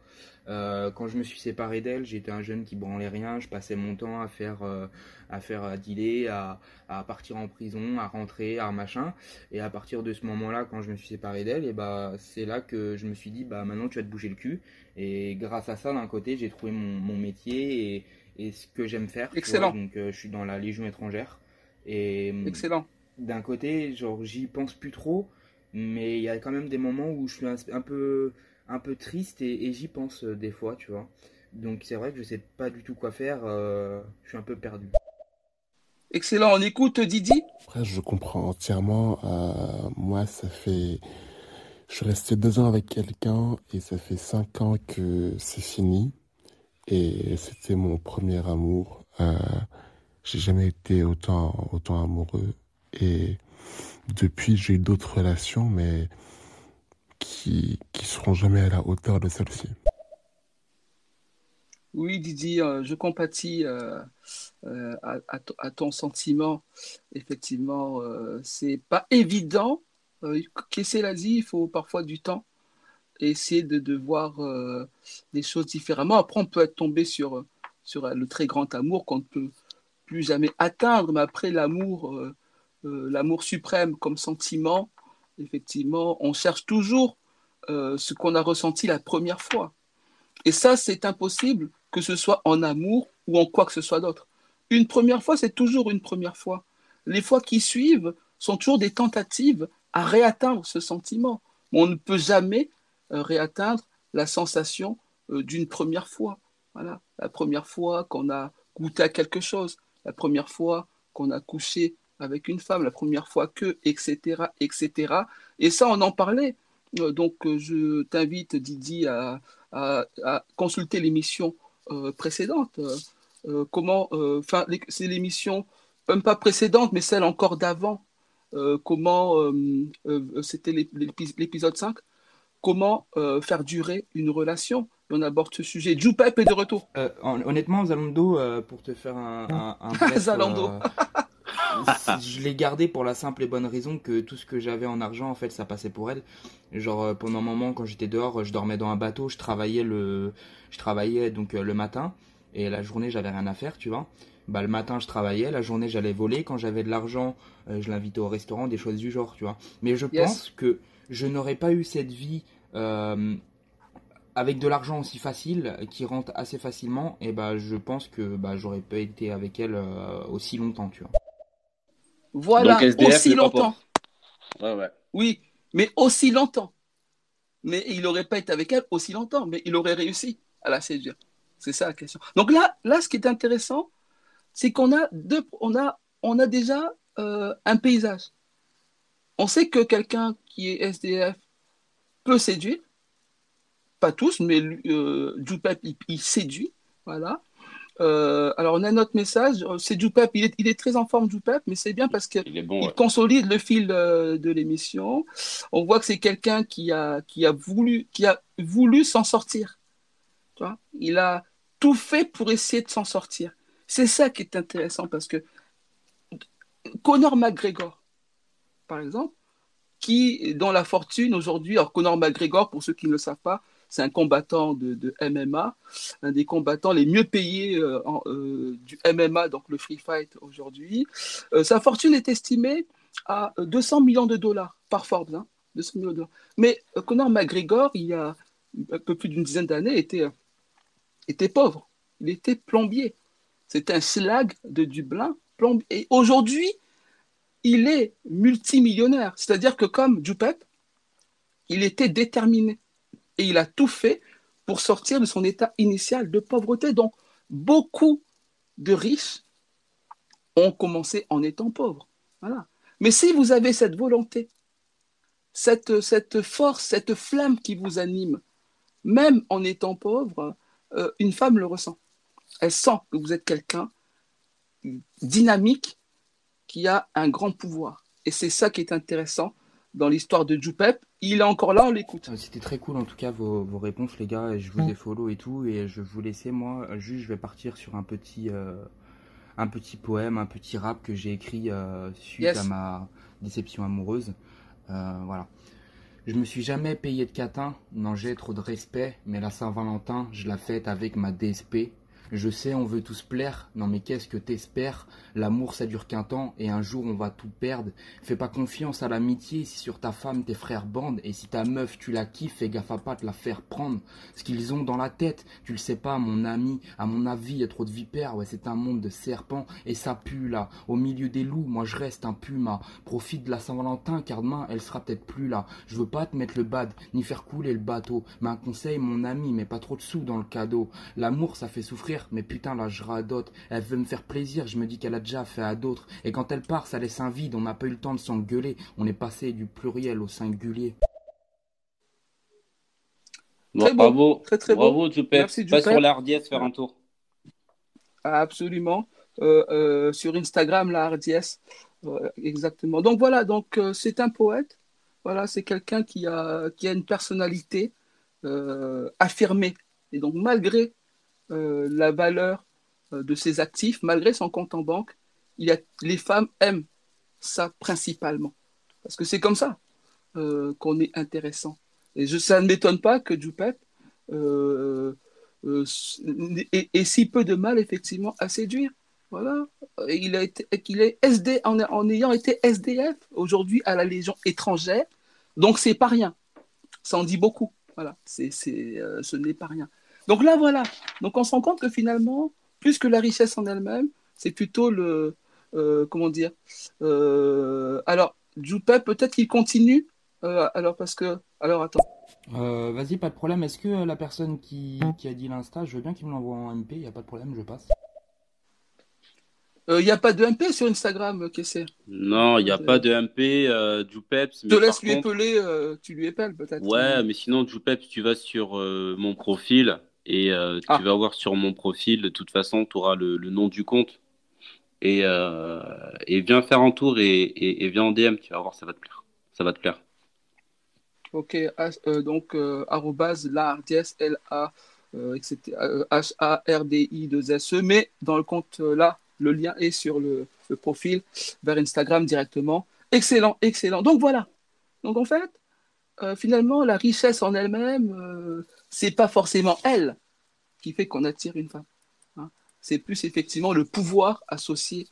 Euh, quand je me suis séparé d'elle, j'étais un jeune qui branlait rien. Je passais mon temps à faire, euh, à faire à dealer, à, à, partir en prison, à rentrer, à machin. Et à partir de ce moment-là, quand je me suis séparé d'elle, et bah c'est là que je me suis dit bah maintenant tu vas te bouger le cul. Et grâce à ça, d'un côté, j'ai trouvé mon, mon, métier et, et ce que j'aime faire. Excellent. Donc euh, je suis dans la Légion étrangère. Et excellent. D'un côté, genre j'y pense plus trop, mais il y a quand même des moments où je suis un peu un peu triste et, j'y pense euh, des fois, tu vois. Donc c'est vrai que je sais pas du tout quoi faire. je suis un peu perdu. Excellent. On écoute Didi. Après, je comprends entièrement. moi, ça fait. Je suis resté deux ans avec quelqu'un et ça fait cinq ans que c'est fini. Et c'était mon premier amour. Euh, j'ai jamais été autant, amoureux. Et depuis, j'ai eu d'autres relations, mais qui, qui seront jamais à la hauteur de celle-ci. Oui, Didier, euh, je compatis euh, euh, à, ton sentiment. Effectivement, c'est pas évident. Qu'est-ce l'a dit, il faut parfois du temps et essayer de, voir les choses différemment. Après, on peut être tombé sur, le très grand amour qu'on ne peut plus jamais atteindre, mais après l'amour, l'amour suprême comme sentiment, effectivement, on cherche toujours ce qu'on a ressenti la première fois. Et ça, c'est impossible que ce soit en amour ou en quoi que ce soit d'autre. Une première fois, c'est toujours une première fois. Les fois qui suivent sont toujours des tentatives à réatteindre ce sentiment. On ne peut jamais euh, réatteindre la sensation euh, d'une première fois. Voilà, la première fois qu'on a goûté à quelque chose, la première fois qu'on a couché avec une femme, la première fois que, etc., etc. Et ça, on en parlait. Euh, donc, je t'invite, Didi, à, consulter l'émission précédentes. Euh, comment, enfin, c'est l'émission, même pas précédente, mais celle encore d'avant. Comment, c'était l'épisode 5, comment faire durer une relation. on aborde ce sujet. Joupep est de retour. honnêtement, Zalando, pour te faire un, un, [laughs] Zalando. [laughs] je l'ai gardé pour la simple et bonne raison que tout ce que j'avais en argent, en fait, ça passait pour elle. Genre euh, pendant un moment, quand j'étais dehors, je dormais dans un bateau, je travaillais le, je travaillais donc euh, le matin et la journée, j'avais rien à faire, tu vois. Bah le matin, je travaillais, la journée, j'allais voler. Quand j'avais de l'argent, euh, je l'invitais au restaurant, des choses du genre, tu vois. Mais je pense que je n'aurais pas eu cette vie avec de l'argent aussi facile, qui rentre assez facilement. Et bah je pense que bah j'aurais pas été avec elle aussi longtemps, tu vois. Voilà, aussi longtemps. Oui, mais aussi longtemps. Mais il n'aurait pas été avec elle aussi longtemps, mais il aurait réussi à la séduire. C'est ça la question. Donc là, là, ce qui est intéressant, c'est qu'on a deux, on a, on a déjà euh, un paysage. On sait que quelqu'un qui est SDF peut séduire, pas tous, mais euh, il, séduit, voilà. Euh, alors, on a notre message. C'est Djoupep. Il est, il est très en forme, Djoupep, mais c'est bien parce qu'il bon, consolide le fil euh, de l'émission. On voit que c'est quelqu'un qui a, qui a voulu, qui a voulu s'en sortir. Tu vois? Il a tout fait pour essayer de s'en sortir. C'est ça qui est intéressant parce que Conor McGregor, par exemple, qui, dans la fortune aujourd'hui, alors Conor McGregor, pour ceux qui ne le savent pas, c'est un combattant de, MMA, un des combattants les mieux payés euh, euh, du MMA, donc le free fight aujourd'hui. Euh, sa fortune est estimée à 200 millions de dollars par Forbes. Hein, millions de dollars. Mais Conor McGregor, il y a un peu plus d'une dizaine d'années, était pauvre. Il était plombier. C'était un slag de Dublin. Et aujourd'hui, il est multimillionnaire. C'est-à-dire que comme Dupep, il était déterminé et il a tout fait pour sortir de son état initial de pauvreté. Donc, beaucoup de riches ont commencé en étant pauvres. Mais si vous avez cette volonté, cette, cette force, cette flamme qui vous anime, même en étant pauvre, euh, une femme le ressent. Elle sent que vous êtes quelqu'un dynamique qui a un grand pouvoir. Et c'est ça qui est intéressant dans l'histoire de Jupep. Il est encore là, on l'écoute. Euh, c'était très cool en tout cas vos, vos réponses les gars. Je vous ai follow et tout et je vous laisser moi. Juste je vais partir sur un petit euh, un petit poème, un petit rap que j'ai écrit euh, suite à ma déception amoureuse. voilà. Je me suis jamais payé de catin, non j'ai trop de respect, mais la Saint-Valentin, je la fête avec ma DSP. Je sais, on veut tous plaire, non mais qu'est-ce que t'espères? L'amour ça dure qu'un temps et un jour on va tout perdre. Fais pas confiance à l'amitié si sur ta femme tes frères bandent et si ta meuf tu la kiffes, fais gaffe à pas te la faire prendre. Ce qu'ils ont dans la tête, tu le sais pas mon ami, à mon avis y a trop de vipères, ouais c'est un monde de serpents et ça pue là. Au milieu des loups, moi je reste un puma. Profite de la Saint-Valentin car demain elle sera peut-être plus là. Je veux pas te mettre le bad, ni faire couler le bateau. Mais un conseil mon ami, mais pas trop de sous dans le cadeau. L'amour ça fait souffrir, mais putain là je radote. Elle veut me faire plaisir, je me dis qu'elle a déjà fait à d'autres. Et quand elle part, ça laisse un vide, on n'a pas eu le temps de s'engueuler. On est passé du pluriel au singulier. très bravo, très, très bravo, beau. Merci, Pas sur faire un tour. Absolument. Euh, euh, sur Instagram, la hardiesse. exactement. Donc voilà, donc euh, c'est un poète. Voilà, c'est quelqu'un qui a, qui a une personnalité affirmée. Et donc malgré la valeur de ses actifs, malgré son compte en banque, il a, les femmes aiment ça principalement. Parce que c'est comme ça qu'on est intéressant. Et je, ça ne m'étonne pas que euh, euh, ait, si peu de mal effectivement à séduire. Voilà. Il a été, qu'il est SD en, en, ayant été SDF aujourd'hui à la Légion étrangère. Donc c'est pas rien. Ça en dit beaucoup. Voilà. C'est, c'est, euh, ce n'est pas rien. Donc là voilà. Donc on se rend compte que finalement, plus que la richesse en elle-même, c'est plutôt le euh, comment dire. alors Djoupep, peut-être qu'il continue. alors parce que alors attends. Euh, vas-y, pas de problème. Est-ce que euh, la personne qui, qui a dit l'insta, je veux bien qu'il me l'envoie en MP, il n'y a pas de problème, je passe. Il euh, n'y a pas de MP sur Instagram, Kessé Non, il n'y a pas de MP, euh, Joupeps. Je te laisse lui épeler, tu lui épelles peut-être. Ouais, mais sinon, Joupeps, tu vas sur mon profil et tu ah. vas voir sur mon profil, de toute façon, tu auras le, nom du compte. Et, et viens faire un tour et, et, et viens en DM, tu vas voir, ça va te plaire. Ça va te plaire. Ok, euh, donc euh, arrobase la L-A, H-A-R-D-I-2-S-E, mais dans le compte euh, là, le lien est sur le, profil vers Instagram directement. Excellent, excellent. Donc voilà. Donc en fait, finalement, la richesse en elle-même, c'est pas forcément elle qui fait qu'on attire une femme. Hein. C'est plus effectivement le pouvoir associé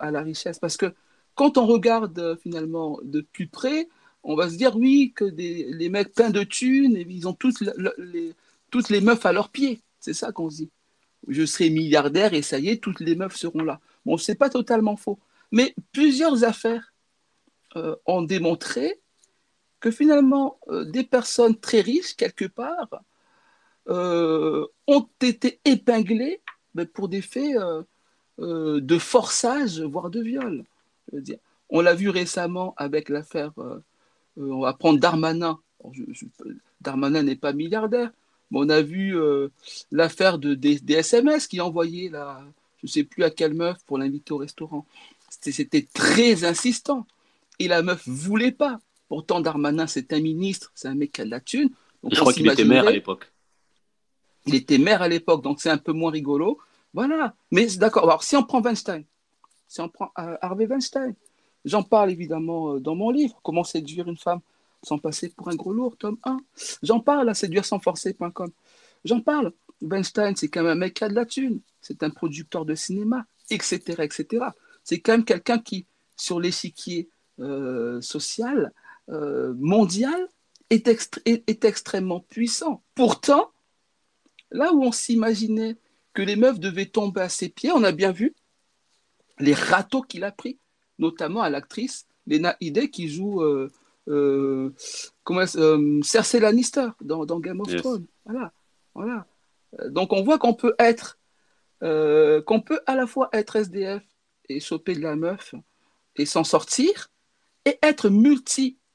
à la richesse. Parce que quand on regarde finalement de plus près, on va se dire oui que les mecs pleins de thunes, ils ont toutes, les, toutes les meufs à leurs pieds. C'est ça qu'on se dit. Je serai milliardaire et ça y est, toutes les meufs seront là. Bon, c'est pas totalement faux. Mais plusieurs affaires euh, ont démontré que finalement, euh, des personnes très riches, quelque part, euh, ont été épinglées pour des faits de forçage, voire de viol. On l'a vu récemment avec l'affaire euh, on va prendre Darmanin. Darmanin n'est pas milliardaire, mais on a vu euh, l'affaire de, des, SMS qu'il a envoyé, là, je ne sais plus à quelle meuf, pour l'inviter au restaurant. C'était très insistant. Et la meuf voulait pas. Pourtant, Darmanin, c'est un ministre, c'est un mec qui a de la thune. je crois qu'il était maire à l'époque. Il était maire à l'époque, donc c'est un peu moins rigolo. Voilà. Mais d'accord. Alors, si on prend Weinstein, si on prend euh, Harvey Weinstein, J'en parle évidemment euh, dans mon livre, Comment séduire une femme sans passer pour un gros lourd, tome 1. J'en parle à séduire sans forcer.com. J'en parle. Weinstein, c'est quand même un mec qui a de la thune. C'est un producteur de cinéma, etc. etc. C'est quand même quelqu'un qui, sur l'échiquier euh, social, euh, mondial, est, est, extrêmement puissant. Pourtant, là où on s'imaginait que les meufs devaient tomber à ses pieds, on a bien vu les râteaux qu'il a pris notamment à l'actrice Lena Headey qui joue euh, euh, comment, Cersei Lannister dans, Game of Thrones. Voilà, voilà. Donc on voit qu'on peut être, qu'on peut à la fois être SDF et choper de la meuf et s'en sortir, et être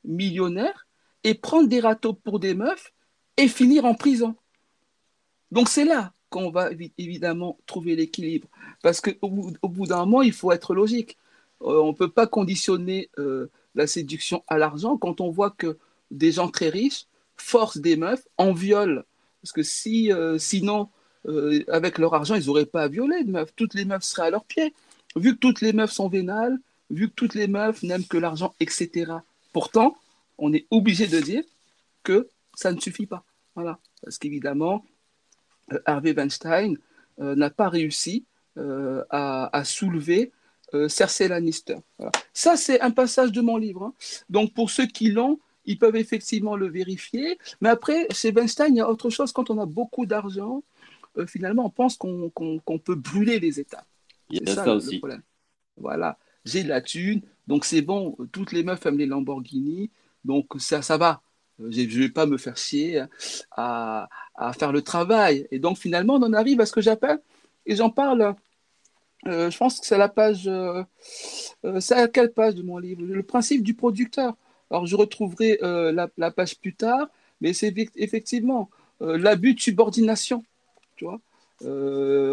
multimillionnaire et prendre des râteaux pour des meufs et finir en prison. Donc c'est là qu'on va évidemment trouver l'équilibre. Parce qu'au bout, au bout d'un moment, il faut être logique. Euh, on ne peut pas conditionner euh, la séduction à l'argent quand on voit que des gens très riches forcent des meufs en viol. Parce que si, euh, sinon, avec leur argent, ils n'auraient pas à violer de meufs. Toutes les meufs seraient à leurs pieds. Vu que toutes les meufs sont vénales, vu que toutes les meufs n'aiment que l'argent, etc. Pourtant, on est obligé de dire que ça ne suffit pas. Voilà. Parce qu'évidemment, Harvey Weinstein n'a pas réussi à, soulever Cersei Lannister. Ça, c'est un passage de mon livre. Hein. Donc, pour ceux qui l'ont, ils peuvent effectivement le vérifier. Mais après, chez Weinstein, il y a autre chose. Quand on a beaucoup d'argent, finalement, on pense qu'on peut brûler les États. Il y a ça, aussi. Voilà, j'ai de la thune, donc c'est bon. Toutes les meufs aiment les Lamborghini, donc ça, ça va. Euh, je ne vais pas me faire chier à, faire le travail. Et donc finalement, on en arrive à ce que j'appelle, et j'en parle, euh, je pense que c'est la page, euh, c'est à quelle page de mon livre? Le principe du producteur. Alors je retrouverai la, page plus tard, mais c'est effectivement l'abus de subordination. Tu vois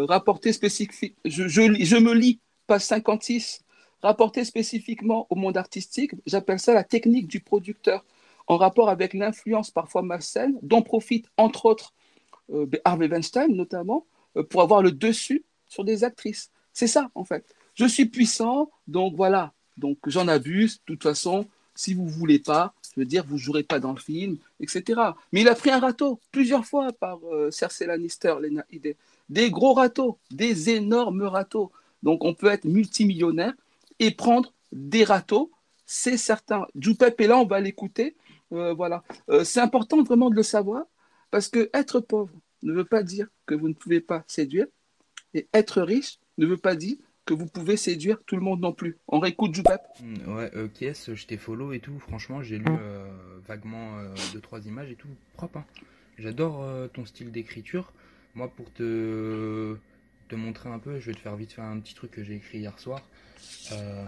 rapporté spécifique. Je, je, me lis, page 56, rapporté spécifiquement au monde artistique, j'appelle ça la technique du producteur en rapport avec l'influence parfois malsaine dont profite entre autres euh, Harvey Weinstein notamment euh, pour avoir le dessus sur des actrices. C'est ça en fait. Je suis puissant, donc voilà, donc j'en abuse. De toute façon, si vous voulez pas, je veux dire, vous jouerez pas dans le film, etc. Mais il a pris un râteau plusieurs fois par euh, Cersei Lannister, des, des gros râteaux, des énormes râteaux. Donc on peut être multimillionnaire et prendre des râteaux, c'est certain. Jupep est là, on va l'écouter. Euh, voilà. Euh, c'est important vraiment de le savoir parce que être pauvre ne veut pas dire que vous ne pouvez pas séduire et être riche ne veut pas dire que vous pouvez séduire tout le monde non plus. On réécoute Jupep. Mm, ouais, euh, je t'ai follow et tout. Franchement, j'ai lu euh, vaguement deux trois images et tout. Propre. Hein. J'adore ton style d'écriture. Moi, pour te te montrer un peu, je vais te faire vite faire un petit truc que j'ai écrit hier soir. Euh,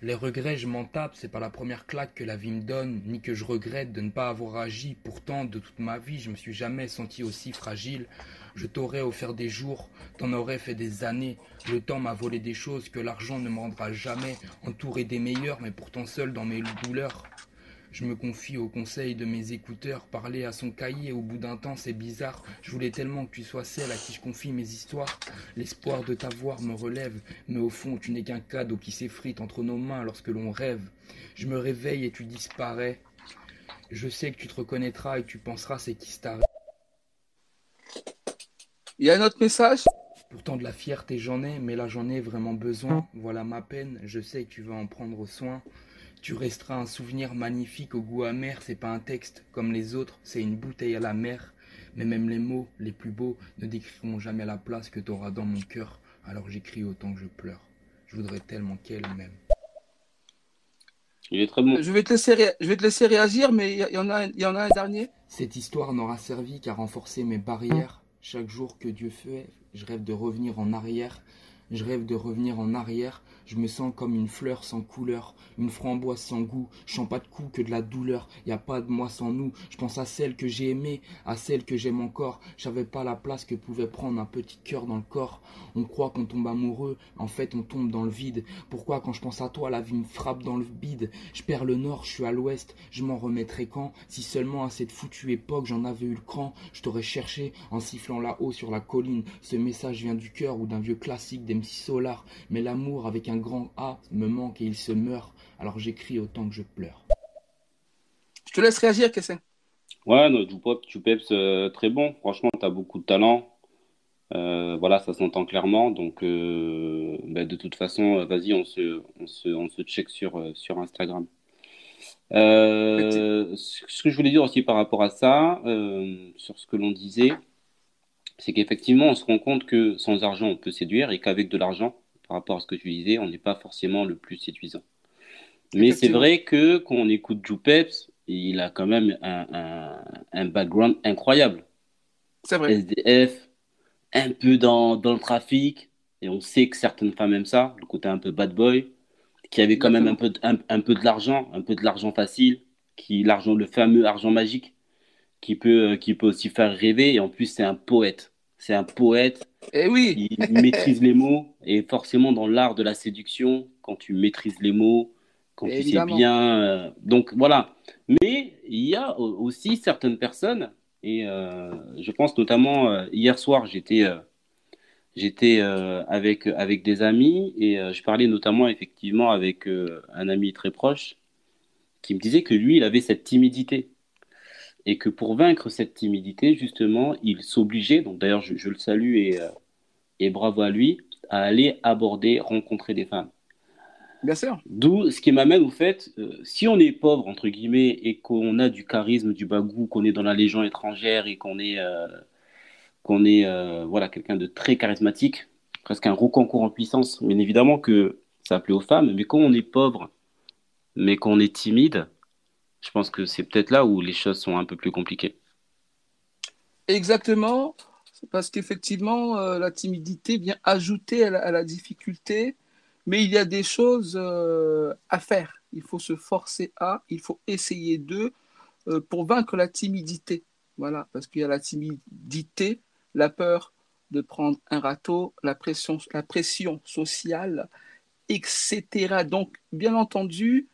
les regrets, je m'en tape, c'est pas la première claque que la vie me donne, ni que je regrette de ne pas avoir agi. Pourtant, de toute ma vie, je me suis jamais senti aussi fragile. Je t'aurais offert des jours, t'en aurais fait des années. Le temps m'a volé des choses que l'argent ne me rendra jamais. Entouré des meilleurs, mais pourtant seul dans mes douleurs. Je me confie au conseil de mes écouteurs, parler à son cahier au bout d'un temps c'est bizarre. Je voulais tellement que tu sois celle à qui je confie mes histoires. L'espoir de t'avoir me relève, mais au fond tu n'es qu'un cadeau qui s'effrite entre nos mains lorsque l'on rêve. Je me réveille et tu disparais. Je sais que tu te reconnaîtras et tu penseras c'est qui t'arrête. Il y a un autre message? Pourtant de la fierté j'en ai, mais là j'en ai vraiment besoin. Voilà ma peine, je sais que tu vas en prendre soin. Tu resteras un souvenir magnifique au goût amer, c'est pas un texte comme les autres, c'est une bouteille à la mer. Mais même les mots les plus beaux ne décriront jamais la place que t'auras dans mon cœur, alors j'écris autant que je pleure. Je voudrais tellement qu'elle m'aime. Il est très bon. Je vais te laisser, je vais te laisser réagir, mais il y, en a, y en a un dernier. Cette histoire n'aura servi qu'à renforcer mes barrières. Chaque jour que Dieu fait, je rêve de revenir en arrière. Je rêve de revenir en arrière je me sens comme une fleur sans couleur, une framboise sans goût. Je sens pas de coup que de la douleur. Y a pas de moi sans nous. Je pense à celle que j'ai aimée, à celle que j'aime encore. J'avais pas la place que pouvait prendre un petit cœur dans le corps. On croit qu'on tombe amoureux, en fait on tombe dans le vide. Pourquoi quand je pense à toi, la vie me frappe dans le bide? Je perds le nord, je suis à l'ouest. Je m'en remettrai quand? Si seulement à cette foutue époque j'en avais eu le cran, je t'aurais cherché en sifflant là-haut sur la colline. Ce message vient du cœur ou d'un vieux classique Solar. Mais l'amour avec un grand A me manque et il se meurt, alors j'écris autant que je pleure. Je te laisse réagir, c'est Ouais, no, tu peps euh, très bon. Franchement, tu as beaucoup de talent. Euh, voilà, ça s'entend clairement. Donc, euh, bah, de toute façon, vas-y, on se, on, se, on se check sur, sur Instagram. ce que je voulais dire aussi par rapport à ça, sur ce que l'on disait, c'est qu'effectivement, on se rend compte que sans argent, on peut séduire et qu'avec de l'argent, par rapport à ce que tu disais, on n'est pas forcément le plus séduisant. Mais c'est vrai que quand on écoute Joupeps, il a quand même un, un, background incroyable. C'est vrai. SDF, un peu dans, dans, le trafic, et on sait que certaines femmes aiment ça, le côté un peu bad boy, qui avait quand même un peu, un, peu de l'argent, un peu de l'argent facile, qui l'argent, le fameux argent magique, qui peut, qui peut aussi faire rêver, et en plus c'est un poète. C'est un poète. Et eh oui. Il maîtrise les mots. Et forcément, dans l'art de la séduction, quand tu maîtrises les mots, quand tu sais bien. Euh, donc voilà. Mais il y a aussi certaines personnes, et euh, je pense notamment euh, hier soir, j'étais j'étais avec, avec des amis et je parlais notamment effectivement avec un ami très proche qui me disait que lui, il avait cette timidité et que pour vaincre cette timidité, justement, il s'obligeait, donc d'ailleurs je, le salue et, euh, et bravo à lui, à aller aborder, rencontrer des femmes. Bien sûr. D'où ce qui m'amène au fait, euh, si on est pauvre, entre guillemets, et qu'on a du charisme, du bagou, qu'on est dans la légion étrangère et qu'on est, euh, qu'on est euh, voilà, quelqu'un de très charismatique, presque un concours en puissance, bien évidemment que ça plaît aux femmes, mais quand on est pauvre, mais qu'on est timide, je pense que c'est peut-être là où les choses sont un peu plus compliquées. Exactement, parce qu'effectivement, la timidité vient ajouter à la difficulté mais il y a des choses euh, à faire. Il faut se forcer à, il faut essayer de euh, pour vaincre la timidité. Voilà, parce qu'il y a la timidité, la peur de prendre un râteau, la pression sociale, etc. Donc, bien entendu,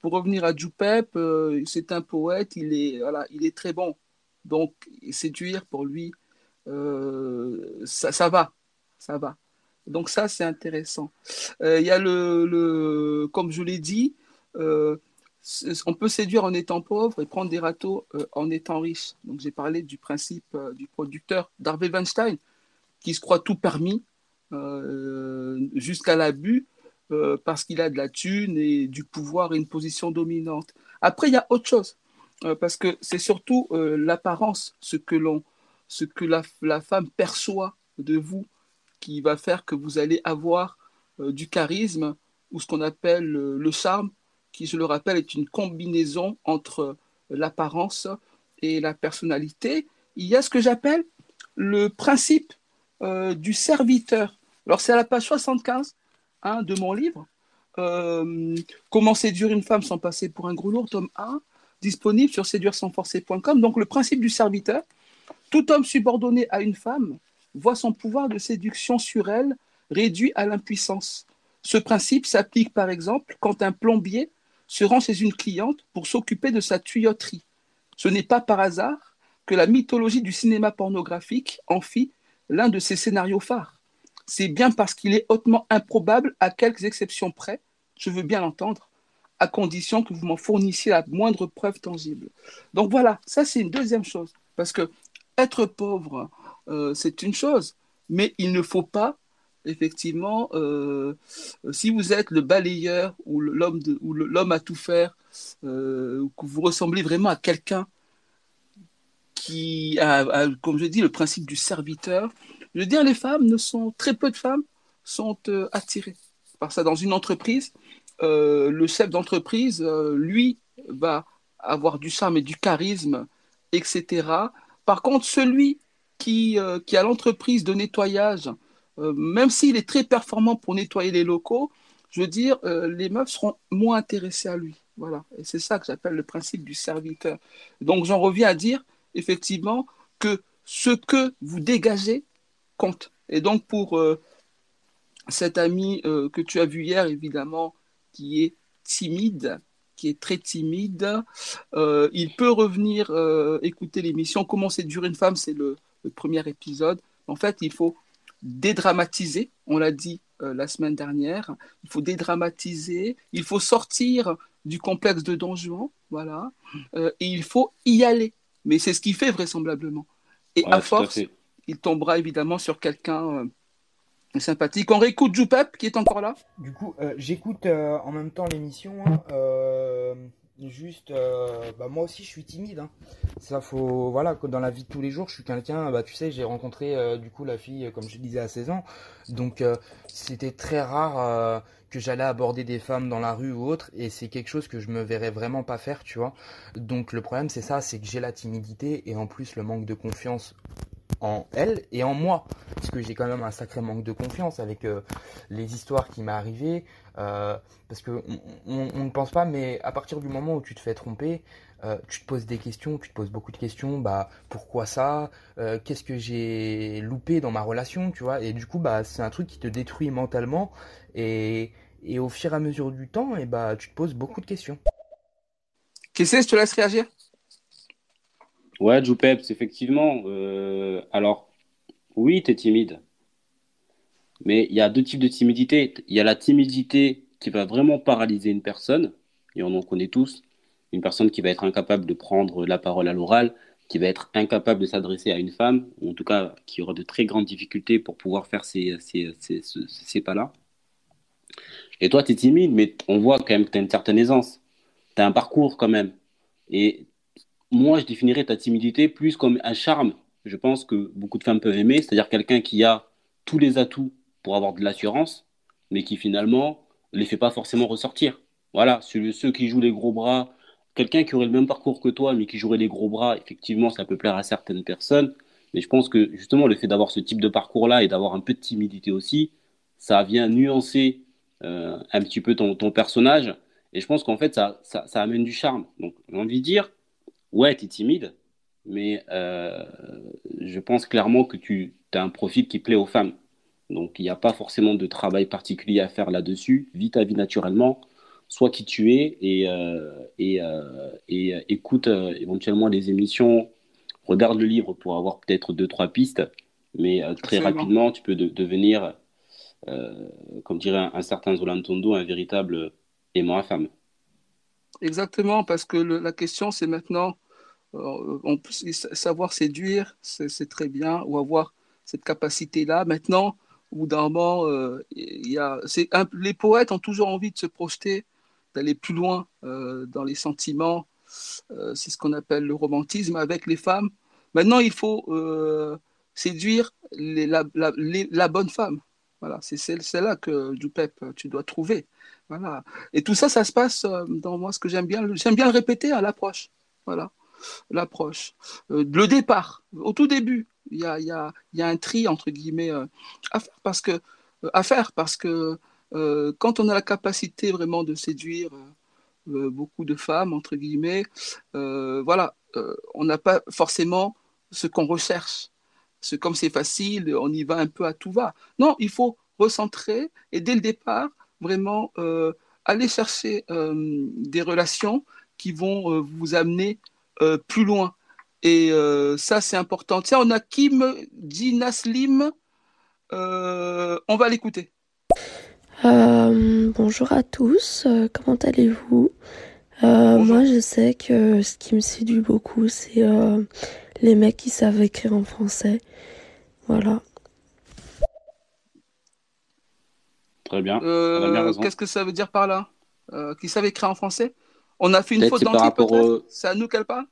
pour revenir à Djoupep, euh, c'est un poète, il est, voilà, il est très bon. Donc, séduire pour lui, ça, ça va, ça va. Donc ça, c'est intéressant. Euh, il y a le, comme je l'ai dit, euh, on peut séduire en étant pauvre et prendre des râteaux euh, en étant riche. Donc j'ai parlé du principe du producteur d'Harvey Weinstein, qui se croit tout permis jusqu'à l'abus parce qu'il a de la thune et du pouvoir et une position dominante. Après, il y a autre chose, parce que c'est surtout l'apparence, ce que, ce que la femme perçoit de vous qui va faire que vous allez avoir euh, du charisme ou ce qu'on appelle le charme, qui, je le rappelle, est une combinaison entre l'apparence et la personnalité. Il y a ce que j'appelle le principe euh, du serviteur. Alors, c'est à la page 75 hein, de mon livre. Euh, Comment séduire une femme sans passer pour un gros lourd, tome 1, disponible sur séduire-sans-forcer.com. Donc, le principe du serviteur. Tout homme subordonné à une femme voit son pouvoir de séduction sur elle réduit à l'impuissance. Ce principe s'applique par exemple quand un plombier se rend chez une cliente pour s'occuper de sa tuyauterie. Ce n'est pas par hasard que la mythologie du cinéma pornographique en fit l'un de ses scénarios phares. C'est bien parce qu'il est hautement improbable, à quelques exceptions près, je veux bien l'entendre, à condition que vous m'en fournissiez la moindre preuve tangible. Donc voilà, ça c'est une deuxième chose. Parce que être pauvre, euh, c'est une chose. Mais il ne faut pas, effectivement, euh, si vous êtes le balayeur ou l'homme à tout faire, euh, que vous ressemblez vraiment à quelqu'un qui a, comme je dis, le principe du serviteur. Je veux dire, les femmes ne sont très peu de femmes sont attirées par ça. Dans une entreprise, le chef d'entreprise, lui, va avoir du charme et du charisme, etc. Par contre, celui qui, euh, qui a l'entreprise de nettoyage, euh, même s'il est très performant pour nettoyer les locaux, je veux dire, euh, les meufs seront moins intéressées à lui. Voilà. Et c'est ça que j'appelle le principe du serviteur. Donc j'en reviens à dire, effectivement, que ce que vous dégagez compte. Et donc pour cet ami que tu as vu hier, évidemment, qui est timide, qui est très timide, il peut revenir écouter l'émission Comment séduire une femme, c'est le, le premier épisode. En fait, il faut dédramatiser, on l'a dit euh, la semaine dernière, il faut dédramatiser, il faut sortir du complexe de Don Juan, voilà, euh, et il faut y aller. Mais c'est ce qu'il fait vraisemblablement. Et à force, il tombera évidemment sur quelqu'un euh, sympathique. On réécoute Joupep qui est encore là. Du coup, j'écoute en même temps l'émission. Hein, Juste, euh, bah moi aussi je suis timide. Hein. Ça faut, voilà, dans la vie de tous les jours, je suis quelqu'un. Bah tu sais, j'ai rencontré euh, du coup la fille, comme je disais à 16 ans. Donc euh, c'était très rare que j'allais aborder des femmes dans la rue ou autre, et c'est quelque chose que je me verrais vraiment pas faire, tu vois. Donc le problème c'est ça, c'est que j'ai la timidité et en plus le manque de confiance en elle et en moi, parce que j'ai quand même un sacré manque de confiance avec euh, les histoires qui m'est arrivé, euh, parce que on, ne pense pas, mais à partir du moment où tu te fais tromper, euh, tu te poses des questions, tu te poses beaucoup de questions, bah pourquoi ça, qu'est-ce que j'ai loupé dans ma relation, tu vois, et du coup bah c'est un truc qui te détruit mentalement et, et au fur et à mesure du temps, et bah tu te poses beaucoup de questions. Qu'est-ce que je te laisse réagir? Ouais, Joupeps, effectivement. Euh, alors, oui, tu es timide. Mais il y a deux types de timidité. Il y a la timidité qui va vraiment paralyser une personne, et on en connaît tous. Une personne qui va être incapable de prendre la parole à l'oral, qui va être incapable de s'adresser à une femme, ou en tout cas qui aura de très grandes difficultés pour pouvoir faire ces, ces, ces, ces pas-là. Et toi, tu es timide, mais on voit quand même que tu as une certaine aisance. Tu as un parcours quand même. Et moi, je définirais ta timidité plus comme un charme. Je pense que beaucoup de femmes peuvent aimer, c'est-à-dire quelqu'un qui a tous les atouts pour avoir de l'assurance, mais qui finalement ne les fait pas forcément ressortir. Voilà, ceux qui jouent les gros bras, quelqu'un qui aurait le même parcours que toi, mais qui jouerait les gros bras, effectivement, ça peut plaire à certaines personnes. Mais je pense que justement, le fait d'avoir ce type de parcours-là et d'avoir un peu de timidité aussi, ça vient nuancer euh, un petit peu ton, personnage. Et je pense qu'en fait, ça, ça, ça, amène du charme. Donc, j'ai envie de dire, ouais, tu es timide, mais euh, je pense clairement que tu as un profil qui plaît aux femmes. Donc, il n'y a pas forcément de travail particulier à faire là-dessus. Vis ta vie naturellement, sois qui tu es et, euh, et, euh, et écoute éventuellement les émissions, regarde le livre pour avoir peut-être deux, trois pistes. Mais très rapidement, tu peux de, devenir, comme dirait un, certain Zolantondo, un véritable aimant à femme. Exactement, parce que la question, c'est maintenant, peut savoir séduire, c'est très bien, ou avoir cette capacité-là. Maintenant, au bout d'un moment, euh, les poètes ont toujours envie de se projeter, d'aller plus loin euh, dans les sentiments. Euh, c'est ce qu'on appelle le romantisme avec les femmes. Maintenant, il faut euh, séduire la, la, bonne femme. Voilà, c'est là que du pep tu dois trouver. Voilà. Et tout ça, ça se passe euh, dans moi. Ce que j'aime bien, j'aime bien le répéter à l'approche. Voilà, l'approche. Euh, le départ, au tout début, il y a, y, a, y a, un tri entre guillemets euh, à faire parce que à faire parce que quand on a la capacité vraiment de séduire beaucoup de femmes entre guillemets, voilà, on n'a pas forcément ce qu'on recherche. Comme c'est facile, on y va un peu à tout va. Non, il faut recentrer et dès le départ vraiment aller chercher des relations qui vont vous amener plus loin et euh, ça, c'est important. Tiens, on a Kim dit Naslim. Euh, on va l'écouter. Euh, bonjour à tous, euh, comment allez-vous? Moi, je sais que ce qui me séduit beaucoup, c'est les mecs qui savent écrire en français. Voilà. Très bien. Qu'est-ce que ça veut dire par là? Qui savent écrire en français? On a fait une faute dans le titre, peut-être? C'est à nous qu'elle parle?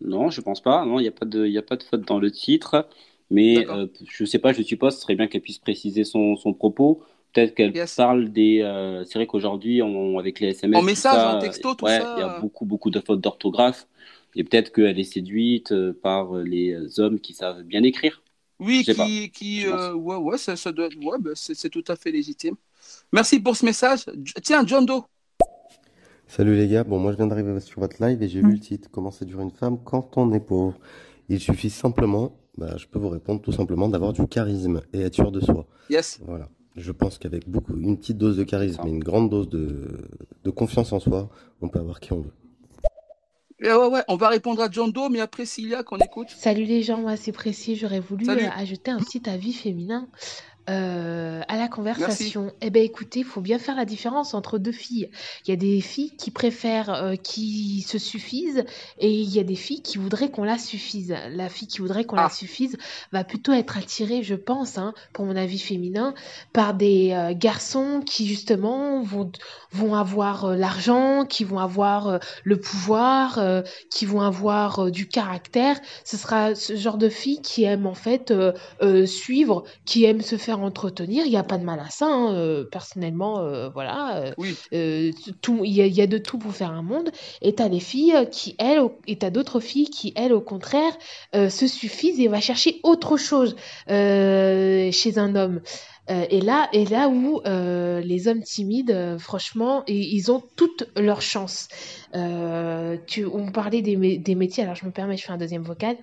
Non, je pense pas. Non, il n'y a pas de, a pas de faute dans le titre. Mais euh, je sais pas, je suppose, ce serait bien qu'elle puisse préciser son, son propos. Peut-être qu'elle yes. parle des. Euh, c'est vrai qu'aujourd'hui, avec les SMS, en message, ça, en texto, tout ouais, ça. Il y a beaucoup, beaucoup de fautes d'orthographe. Et peut-être qu'elle est séduite euh, par les hommes qui savent bien écrire. Oui, qui, qui euh, ouais, ouais, ça, ça doit, ouais, bah, c'est tout à fait légitime. Merci pour ce message. Tiens, John Doe. Salut les gars, bon moi je viens d'arriver sur votre live et j'ai mmh. vu le titre Comment séduire une femme quand on est pauvre. Il suffit simplement, bah, je peux vous répondre tout simplement d'avoir du charisme et être sûr de soi. Yes. Voilà. Je pense qu'avec beaucoup, une petite dose de charisme et une grande dose de, de confiance en soi, on peut avoir qui on veut. Et ouais, ouais, on va répondre à John Doe, mais après Cilia qu'on écoute. Salut les gens, moi c'est précis, j'aurais voulu euh, ajouter un petit avis féminin. Euh, à la conversation. Merci. Eh ben écoutez, il faut bien faire la différence entre deux filles. Il y a des filles qui préfèrent euh, qui se suffisent et il y a des filles qui voudraient qu'on la suffise. La fille qui voudrait qu'on ah. la suffise va plutôt être attirée, je pense, hein, pour mon avis féminin, par des euh, garçons qui justement vont vont avoir euh, l'argent, qui vont avoir le pouvoir, qui vont avoir du caractère. Ce sera ce genre de filles qui aiment en fait suivre, qui aiment se faire entretenir, il n'y a pas de mal à ça. Hein, euh, personnellement, euh, voilà. Euh, oui. tout, il y, a, y, a de tout pour faire un monde. Et t'as des filles qui, elles, et t'as d'autres filles qui, elles, au contraire, se suffisent et va chercher autre chose chez un homme. Euh, et là, et là où euh, les hommes timides, euh, franchement, ils, ils, ont toutes leurs chances. tu, on parlait des, des métiers, alors je me permets, je fais un deuxième vocal.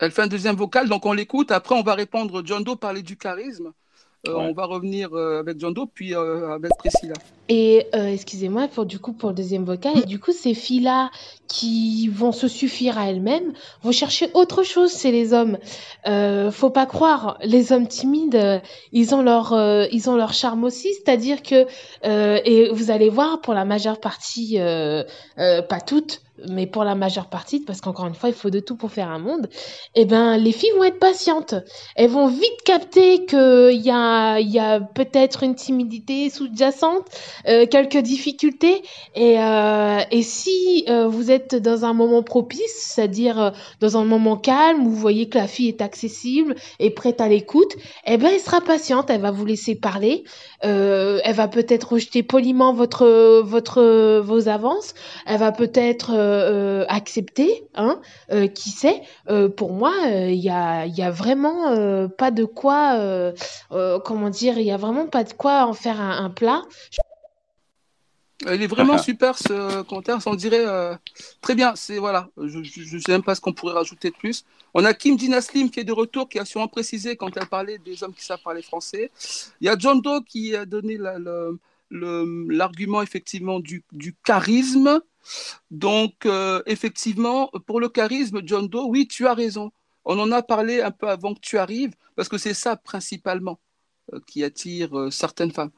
Elle fait un deuxième vocal, donc on l'écoute. Après, on va répondre. John Doe parlait du charisme. Euh, ouais. On va revenir euh, avec John Doe, puis euh, avec Priscilla. Et excusez-moi, pour du coup, pour le deuxième vocal, et du coup, ces filles-là qui vont se suffire à elles-mêmes vont chercher autre chose chez les hommes. faut pas croire, les hommes timides, ils ont leur, ils ont leur charme aussi, c'est-à-dire que, et vous allez voir, pour la majeure partie, pas toutes, mais pour la majeure partie, parce qu'encore une fois, il faut de tout pour faire un monde, eh ben, les filles vont être patientes. Elles vont vite capter qu'il y a, y a peut-être une timidité sous-jacente, euh, quelques difficultés. Et, euh, et si euh, vous êtes dans un moment propice, c'est-à-dire dans un moment calme, où vous voyez que la fille est accessible et prête à l'écoute, eh ben, elle sera patiente, elle va vous laisser parler. Elle va peut-être rejeter poliment votre, votre, vos avances. Elle va peut-être euh, accepter, hein, euh, qui sait. pour moi, il y a, y a vraiment pas de quoi, comment dire, il y a vraiment pas de quoi en faire un, plat. Il est vraiment super ce commentaire, on dirait très bien. C'est voilà, je ne sais même pas ce qu'on pourrait rajouter de plus. On a Kim Dinaslim qui est de retour, qui a sûrement précisé quand elle parlait des hommes qui savent parler français. Il y a John Doe qui a donné l'argument effectivement du, du, charisme. Donc, euh, effectivement, pour le charisme, John Doe, oui, tu as raison. On en a parlé un peu avant que tu arrives, parce que c'est ça principalement euh, qui attire euh, certaines femmes.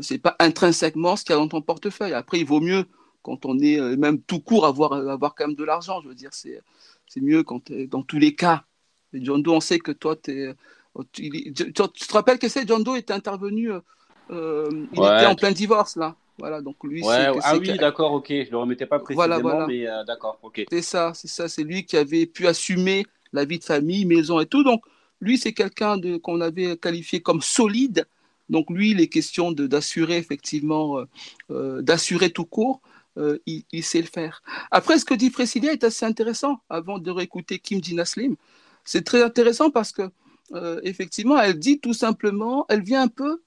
c'est pas intrinsèquement ce qu'il y a dans ton portefeuille. Après, il vaut mieux quand on est même tout court avoir, avoir quand même de l'argent. Je veux dire, c'est, c'est mieux quand dans tous les cas. John Doe, on sait que toi, es, tu, te rappelles que c'est John Doe était intervenu, il était en plein divorce là. Voilà, donc lui, ah oui, d'accord, ok. Je le remettais pas précisément, mais euh, d'accord, ok. C'est ça, c'est ça. C'est lui qui avait pu assumer la vie de famille, maison et tout. Donc, lui, c'est quelqu'un qu'on avait qualifié comme solide. Donc, lui, les questions d'assurer, effectivement, euh, euh, d'assurer tout court, il, sait le faire. Après, ce que dit Priscilla est assez intéressant, avant de réécouter Kim Dinaslim. C'est très intéressant parce que, effectivement, elle dit tout simplement, elle vient un peu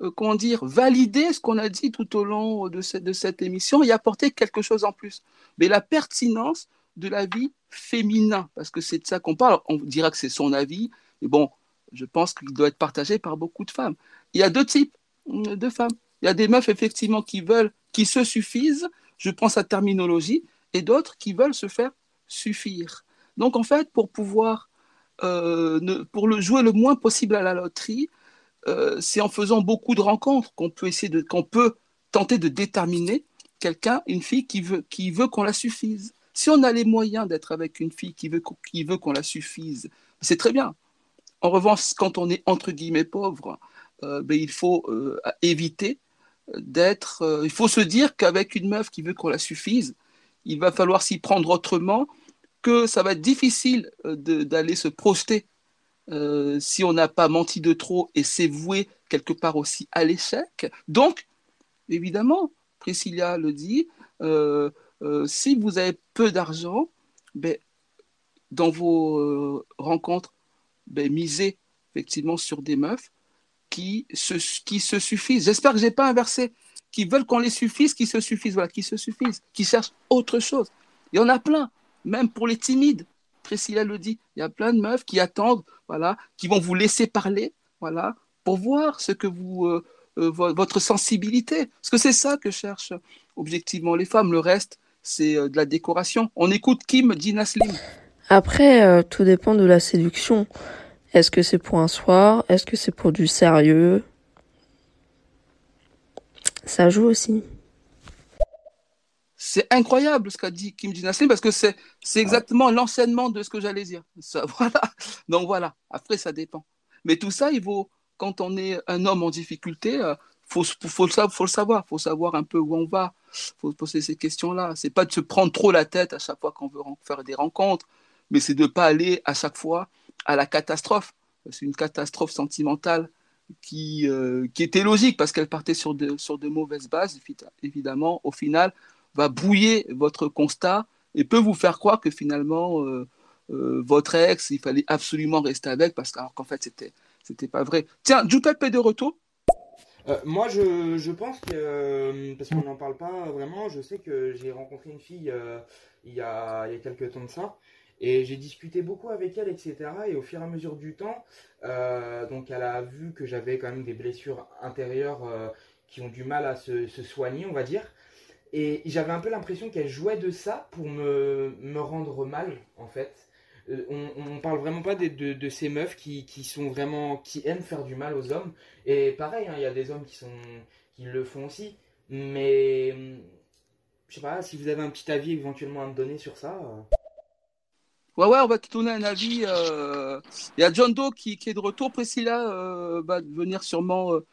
euh, comment dire, valider ce qu'on a dit tout au long de cette, émission et apporter quelque chose en plus. Mais la pertinence de l'avis féminin, parce que c'est de ça qu'on parle. On dira que c'est son avis, mais bon, je pense qu'il doit être partagé par beaucoup de femmes. Il y a deux types de femmes. Il y a des meufs, effectivement, qui veulent, qui se suffisent, je pense à terminologie, et d'autres qui veulent se faire suffire. Donc, en fait, pour pouvoir, euh, pour le jouer le moins possible à la loterie, euh, c'est en faisant beaucoup de rencontres qu'on peut essayer de, qu'on peut tenter de déterminer quelqu'un, une fille qui veut, qui veut qu'on la suffise. Si on a les moyens d'être avec une fille qui veut, qui veut qu'on la suffise, c'est très bien. En revanche, quand on est entre guillemets pauvre, euh, ben, il faut euh, éviter d'être. il faut se dire qu'avec une meuf qui veut qu'on la suffise, il va falloir s'y prendre autrement, que ça va être difficile d'aller se projeter euh, si on n'a pas menti de trop et s'est voué quelque part aussi à l'échec. Donc, évidemment, Priscilla le dit, euh, euh, si vous avez peu d'argent, ben, dans vos rencontres, ben, misez effectivement sur des meufs qui se, qui se suffisent. J'espère que je n'ai pas inversé, qui veulent qu'on les suffise, qui se suffisent, voilà, qui se suffisent, qui cherchent autre chose. Il y en a plein, même pour les timides. Priscilla le dit, il y a plein de meufs qui attendent, voilà, qui vont vous laisser parler, voilà, pour voir ce que vous, euh, euh, votre sensibilité. Parce que c'est ça que cherchent objectivement les femmes. Le reste, c'est euh, de la décoration. On écoute Kim Dinaslim. Après, tout dépend de la séduction. Est-ce que c'est pour un soir? Est-ce que c'est pour du sérieux? Ça joue aussi. C'est incroyable ce qu'a dit Kim Jinaslim parce que c'est, exactement l'enseignement de ce que j'allais dire. [laughs] Ça, voilà. Donc voilà, après ça dépend. Mais tout ça, il vaut, quand on est un homme en difficulté, il euh, faut, faut, le, faut le savoir, il faut savoir un peu où on va, il faut poser ces questions-là. C'est pas de se prendre trop la tête à chaque fois qu'on veut faire des rencontres, mais c'est de ne pas aller à chaque fois à la catastrophe. C'est une catastrophe sentimentale qui, euh, qui était logique parce qu'elle partait sur de, sur de mauvaises bases, évidemment. Au final, va brouiller votre constat et peut vous faire croire que finalement, euh, euh, votre ex, il fallait absolument rester avec parce qu'en fait, c'était, c'était pas vrai. Tiens, Jupepe est de retour. Euh, moi, je, je, pense que, parce qu'on n'en parle pas vraiment, je sais que j'ai rencontré une fille il, y a, il y a quelques temps de ça, et j'ai discuté beaucoup avec elle, etc. Et au fur et à mesure du temps, donc elle a vu que j'avais quand même des blessures intérieures qui ont du mal à se soigner, on va dire. Et j'avais un peu l'impression qu'elle jouait de ça pour me, me rendre mal, en fait. Euh, on, on parle vraiment pas de, de, ces meufs qui, qui, sont vraiment qui aiment faire du mal aux hommes. Et pareil, hein, il y a des hommes qui sont qui le font aussi. Mais Je sais pas si vous avez un petit avis éventuellement à me donner sur ça. Ouais, ouais, on va te donner un avis. Euh, il y a John Doe qui, est de retour. Priscilla euh, va venir sûrement euh,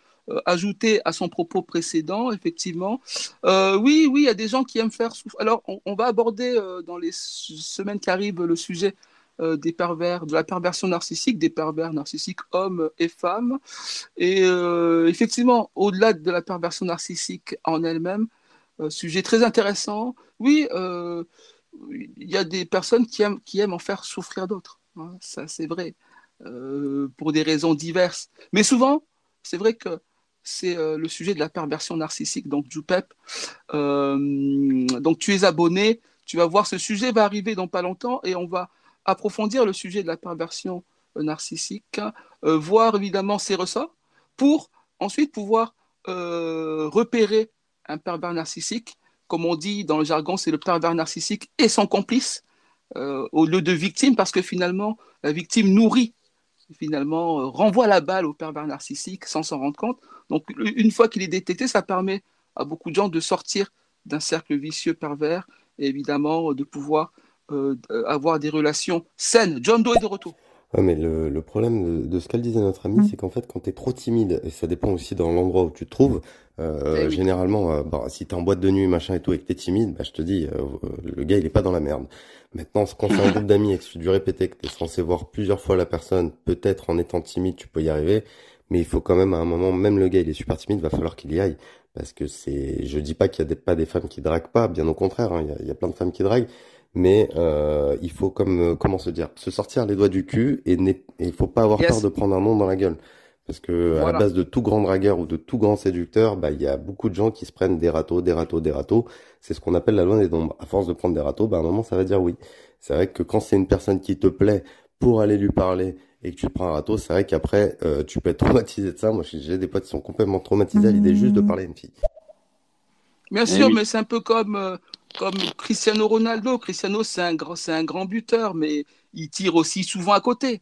ajouter à son propos précédent, effectivement. oui, oui, il y a des gens qui aiment faire souffrir. Alors, on, va aborder dans les semaines qui arrivent le sujet des pervers, de la perversion narcissique, des pervers narcissiques hommes et femmes. Et effectivement, au-delà de la perversion narcissique en elle-même, sujet très intéressant. Oui, il y a des personnes qui aiment, qui aiment en faire souffrir d'autres. Hein, ça, c'est vrai, euh, pour des raisons diverses. Mais souvent, c'est vrai que c'est euh, le sujet de la perversion narcissique. Donc, Jupep, euh, donc tu es abonné, tu vas voir, ce sujet va arriver dans pas longtemps et on va approfondir le sujet de la perversion narcissique, hein, voir évidemment ses ressorts pour ensuite pouvoir repérer un pervers narcissique comme on dit dans le jargon, c'est le pervers narcissique et son complice euh, au lieu de victime, parce que finalement, la victime nourrit, finalement, euh, renvoie la balle au pervers narcissique sans s'en rendre compte. Donc, une fois qu'il est détecté, ça permet à beaucoup de gens de sortir d'un cercle vicieux pervers et évidemment de pouvoir euh, avoir des relations saines. John Doe est de retour. Ouais, mais le, le problème de, ce qu'elle disait notre amie, mm. c'est qu'en fait, quand tu es trop timide, et ça dépend aussi dans l'endroit où tu te trouves, euh, eh généralement, euh, bah, si t'es en boîte de nuit, machin et tout, et que t'es timide, bah, je te dis, euh, le gars, il est pas dans la merde. Maintenant, quand c'est un groupe d'amis et que tu dû répéter que t'es censé voir plusieurs fois la personne, peut-être en étant timide, tu peux y arriver, mais il faut quand même à un moment, même le gars, il est super timide, va falloir qu'il y aille. Parce que c'est, je dis pas qu'il y a des, pas des femmes qui draguent pas, bien au contraire, hein, il y, a, il y a plein de femmes qui draguent, mais euh, il faut comme euh, comment se dire se sortir les doigts du cul et il faut pas avoir peur de prendre un nom dans la gueule. Parce que à la base de tout grand dragueur ou de tout grand séducteur bah il y a beaucoup de gens qui se prennent des râteaux des râteaux des râteaux. C'est ce qu'on appelle la loi des nombres à force de prendre des râteaux bah à un moment ça va dire oui. C'est vrai que quand c'est une personne qui te plaît pour aller lui parler et que tu prends un râteau c'est vrai qu'après euh, tu peux être [laughs] traumatisé de ça moi j'ai des potes qui sont complètement traumatisés à l'idée juste de parler à une fille Bien eh sûr, mais c'est un peu comme comme Cristiano Ronaldo. Cristiano, c'est un, c'est un grand buteur, mais il tire aussi souvent à côté.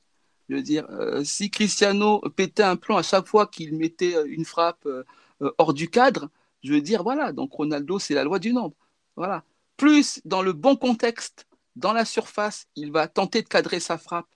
Je veux dire, euh, si Cristiano pétait un plan à chaque fois qu'il mettait euh, une frappe euh, hors du cadre, je veux dire, voilà, donc Ronaldo, c'est la loi du nombre. Voilà. Plus dans le bon contexte, dans la surface, il va tenter de cadrer sa frappe,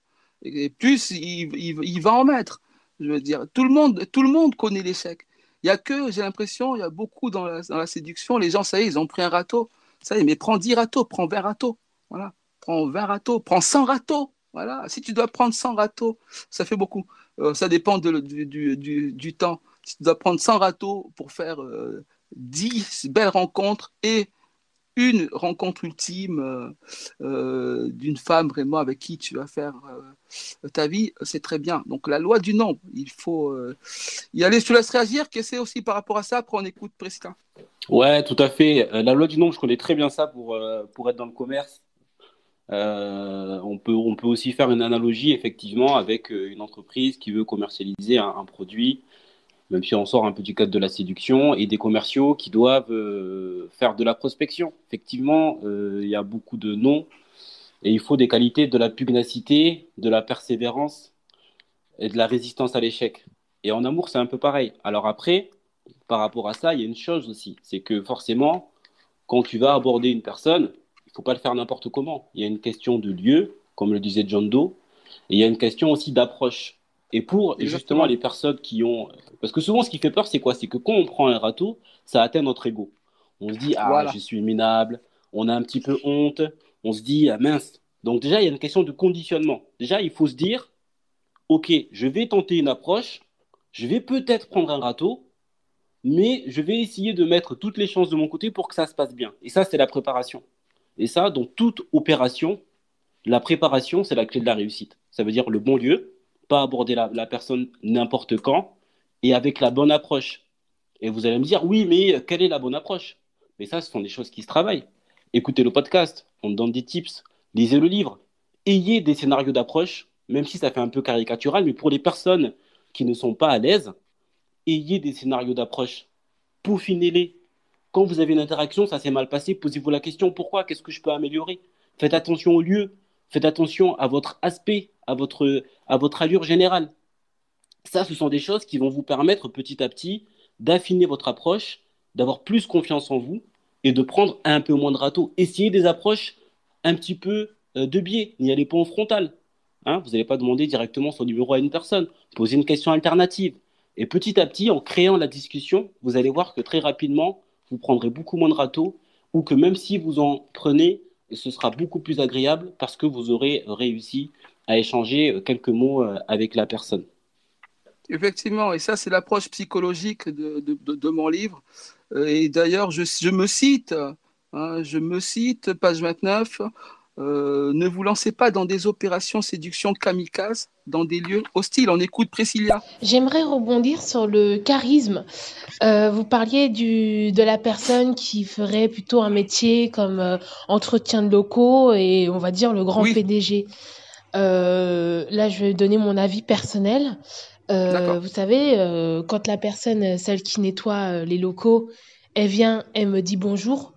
et plus il, il va en mettre. Je veux dire, tout le monde, tout le monde connaît l'échec. Il y a que, j'ai l'impression, il y a beaucoup dans la, dans la séduction, les gens, ça y est, ils ont pris un râteau. Ça y est, mais prends 10 râteaux, prends 20 râteaux. Voilà. Prends 20 râteaux, prends 100 râteaux. Voilà. Si tu dois prendre 100 râteaux, ça fait beaucoup. Euh, ça dépend de, du, du, temps. Si tu dois prendre 100 râteaux pour faire 10 euh, belles rencontres et une rencontre ultime euh, euh, d'une femme vraiment avec qui tu vas faire euh, ta vie, c'est très bien. Donc la loi du nombre, il faut y aller. Je te laisse réagir. Qu'est-ce que c'est aussi par rapport à ça? Après, on écoute Président. Ouais, tout à fait. La loi du nombre, je connais très bien ça pour, pour être dans le commerce. on, peut, on peut aussi faire une analogie effectivement avec une entreprise qui veut commercialiser un produit même si on sort un peu du cadre de la séduction, et des commerciaux qui doivent euh, faire de la prospection. Effectivement, euh, il y a beaucoup de noms, et il faut des qualités de la pugnacité, de la persévérance et de la résistance à l'échec. Et en amour, c'est un peu pareil. Alors après, par rapport à ça, il y a une chose aussi, c'est que forcément, quand tu vas aborder une personne, il ne faut pas le faire n'importe comment. Il y a une question de lieu, comme le disait John Doe, et il y a une question aussi d'approche. Et pour justement les personnes qui ont. Parce que souvent, ce qui fait peur, c'est quoi? C'est que quand on prend un râteau, ça atteint notre ego. On se dit, ah, je suis minable, on a un petit peu honte, on se dit, ah mince. Donc, déjà, il y a une question de conditionnement. Déjà, il faut se dire, ok, je vais tenter une approche, je vais peut-être prendre un râteau, mais je vais essayer de mettre toutes les chances de mon côté pour que ça se passe bien. Et ça, c'est la préparation. Et ça, dans toute opération, la préparation, c'est la clé de la réussite. Ça veut dire le bon lieu, pas aborder la, personne n'importe quand et avec la bonne approche. Et vous allez me dire, oui, mais quelle est la bonne approche? Mais ça, ce sont des choses qui se travaillent. Écoutez le podcast, on donne des tips, lisez le livre, ayez des scénarios d'approche, même si ça fait un peu caricatural, mais pour les personnes qui ne sont pas à l'aise, ayez des scénarios d'approche, peaufinez-les. Quand vous avez une interaction, ça s'est mal passé, posez-vous la question, pourquoi? Qu'est-ce que je peux améliorer? Faites attention au lieu, faites attention à votre aspect, à votre, à votre allure générale. Ça, ce sont des choses qui vont vous permettre petit à petit d'affiner votre approche, d'avoir plus confiance en vous et de prendre un peu moins de râteau. Essayez des approches un petit peu euh, de biais. N'y allez pas en frontal. Hein. vous n'allez pas demander directement son numéro à une personne. Posez une question alternative. Et petit à petit, en créant la discussion, vous allez voir que très rapidement, vous prendrez beaucoup moins de râteaux ou que même si vous en prenez, ce sera beaucoup plus agréable parce que vous aurez réussi à échanger euh, quelques mots euh, avec la personne. Effectivement, et ça c'est l'approche psychologique de, mon livre. Euh, et d'ailleurs, je, me cite, hein, je me cite, page 29, ne vous lancez pas dans des opérations séduction kamikaze dans des lieux hostiles. On écoute Priscilla. J'aimerais rebondir sur le charisme. vous parliez du, de la personne qui ferait plutôt un métier comme entretien de locaux et on va dire le grand PDG. Euh, là, je vais donner mon avis personnel. Euh, vous savez, euh, quand la personne, celle qui nettoie les locaux, elle vient, elle me dit bonjour,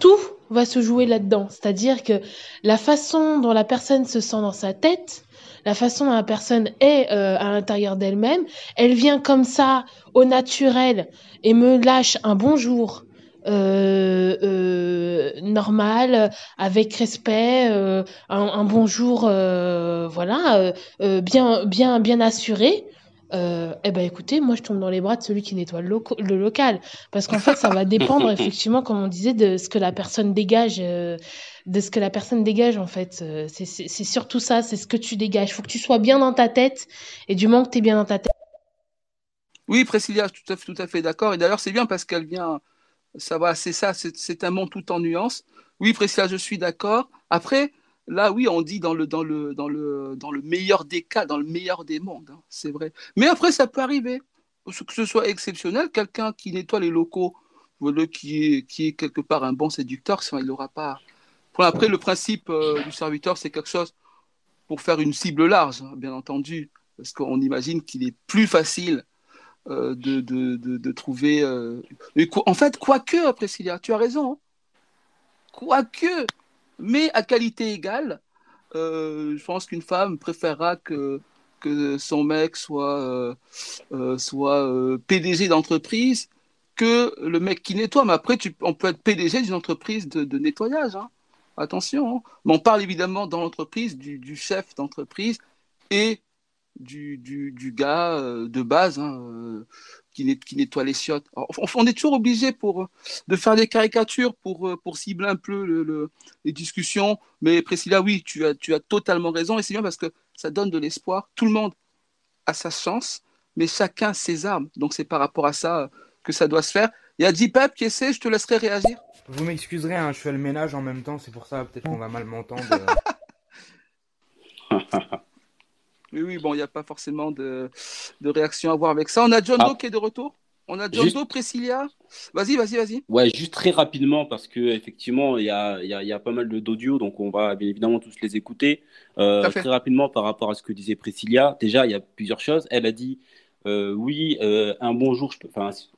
tout va se jouer là-dedans. C'est-à-dire que la façon dont la personne se sent dans sa tête, la façon dont la personne est à l'intérieur d'elle-même, elle vient comme ça, au naturel, et me lâche un bonjour, normal, avec respect, euh, un, bonjour, voilà, bien, bien, bien assuré. eh ben écoutez, moi je tombe dans les bras de celui qui nettoie le, le local, parce qu'en fait ça va dépendre [laughs] effectivement, comme on disait, de ce que la personne dégage, de ce que la personne dégage en fait. C'est surtout ça, c'est ce que tu dégages. Il faut que tu sois bien dans ta tête, et du moment que tu es bien dans ta tête. Oui, Priscilla, tout à, tout à fait d'accord. Et d'ailleurs, c'est bien parce qu'elle vient, ça va, c'est ça, c'est un monde tout en nuances. Oui, Priscilla, je suis d'accord. Après, là, oui, on dit dans le, dans le, dans le, dans le meilleur des cas, dans le meilleur des mondes, hein, c'est vrai. Mais après, ça peut arriver, que ce soit exceptionnel, quelqu'un qui nettoie les locaux, qui est, quelque part un bon séducteur, il n'aura pas. après, le principe euh, du serviteur, c'est quelque chose pour faire une cible large, hein, bien entendu, parce qu'on imagine qu'il est plus facile euh, de, de, de, trouver. Euh, en fait, quoique, Priscilla, tu as raison. Hein. Quoique, mais à qualité égale, euh, je pense qu'une femme préférera que, que son mec soit, soit PDG d'entreprise que le mec qui nettoie. Mais après, tu, on peut être PDG d'une entreprise de, nettoyage. Hein. Attention. Hein. Mais on parle évidemment dans l'entreprise du, du chef d'entreprise et du, du, du gars euh, de base hein, euh, qui, qui, nettoie les chiottes. on, est toujours obligé pour, de faire des caricatures pour, euh, pour cibler un peu le, les discussions. Mais Priscilla, oui, tu as, tu as totalement raison et c'est bien parce que ça donne de l'espoir. Tout le monde a sa chance, mais chacun ses armes. Donc c'est par rapport à ça que ça doit se faire. Il y a Dipep qui essaie, je te laisserai réagir. Vous m'excuserez, hein, je fais le ménage en même temps, c'est pour ça peut-être qu'on va mal m'entendre. [laughs] Oui, oui, bon, il n'y a pas forcément de, de, réaction à voir avec ça. On a John ah. Doe qui est de retour. On a John Doe, Priscilla. Vas-y, vas-y, vas-y. Ouais, juste très rapidement, parce qu'effectivement, il y a, y, a, y a, pas mal d'audio, donc on va bien évidemment tous les écouter. Euh, très rapidement, par rapport à ce que disait Priscilla, déjà, il y a plusieurs choses. Elle a dit euh, oui, euh, un bonjour, je peux,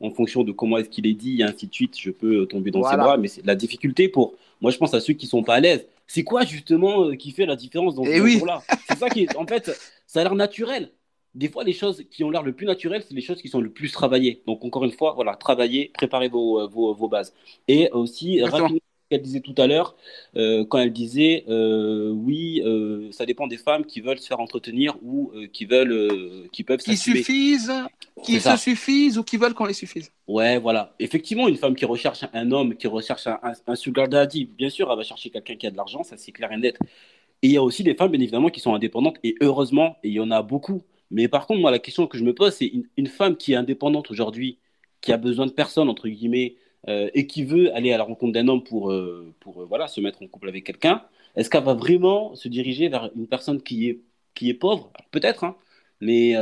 en fonction de comment est-ce qu'il est dit, et ainsi de suite, je peux tomber dans ses bras, mais c'est la difficulté pour, moi je pense à ceux qui sont pas à l'aise. C'est quoi justement qui fait la différence dans ce eh là C'est ça qui est, en fait, ça a l'air naturel. Des fois, les choses qui ont l'air le plus naturelles, c'est les choses qui sont le plus travaillées. Donc, encore une fois, voilà, travaillez, préparez vos, euh, vos, vos bases. Et aussi, rapidement, qu'elle disait tout à l'heure, euh, quand elle disait euh, oui, euh, ça dépend des femmes qui veulent se faire entretenir ou qui veulent, qui peuvent qui suffisent, qui se suffisent ou qui veulent qu'on les suffise. Ouais, voilà. Effectivement, une femme qui recherche un homme, qui recherche un, un, sugar daddy, bien sûr, elle va chercher quelqu'un qui a de l'argent, ça c'est clair et net. Et il y a aussi des femmes, bien évidemment, qui sont indépendantes, et heureusement, et il y en a beaucoup. Mais par contre, moi, la question que je me pose, c'est une, femme qui est indépendante aujourd'hui, qui a besoin de personne, entre guillemets, euh, et qui veut aller à la rencontre d'un homme pour, euh, pour euh, voilà, se mettre en couple avec quelqu'un, est-ce qu'elle va vraiment se diriger vers une personne qui est, qui est pauvre? Peut-être, hein. mais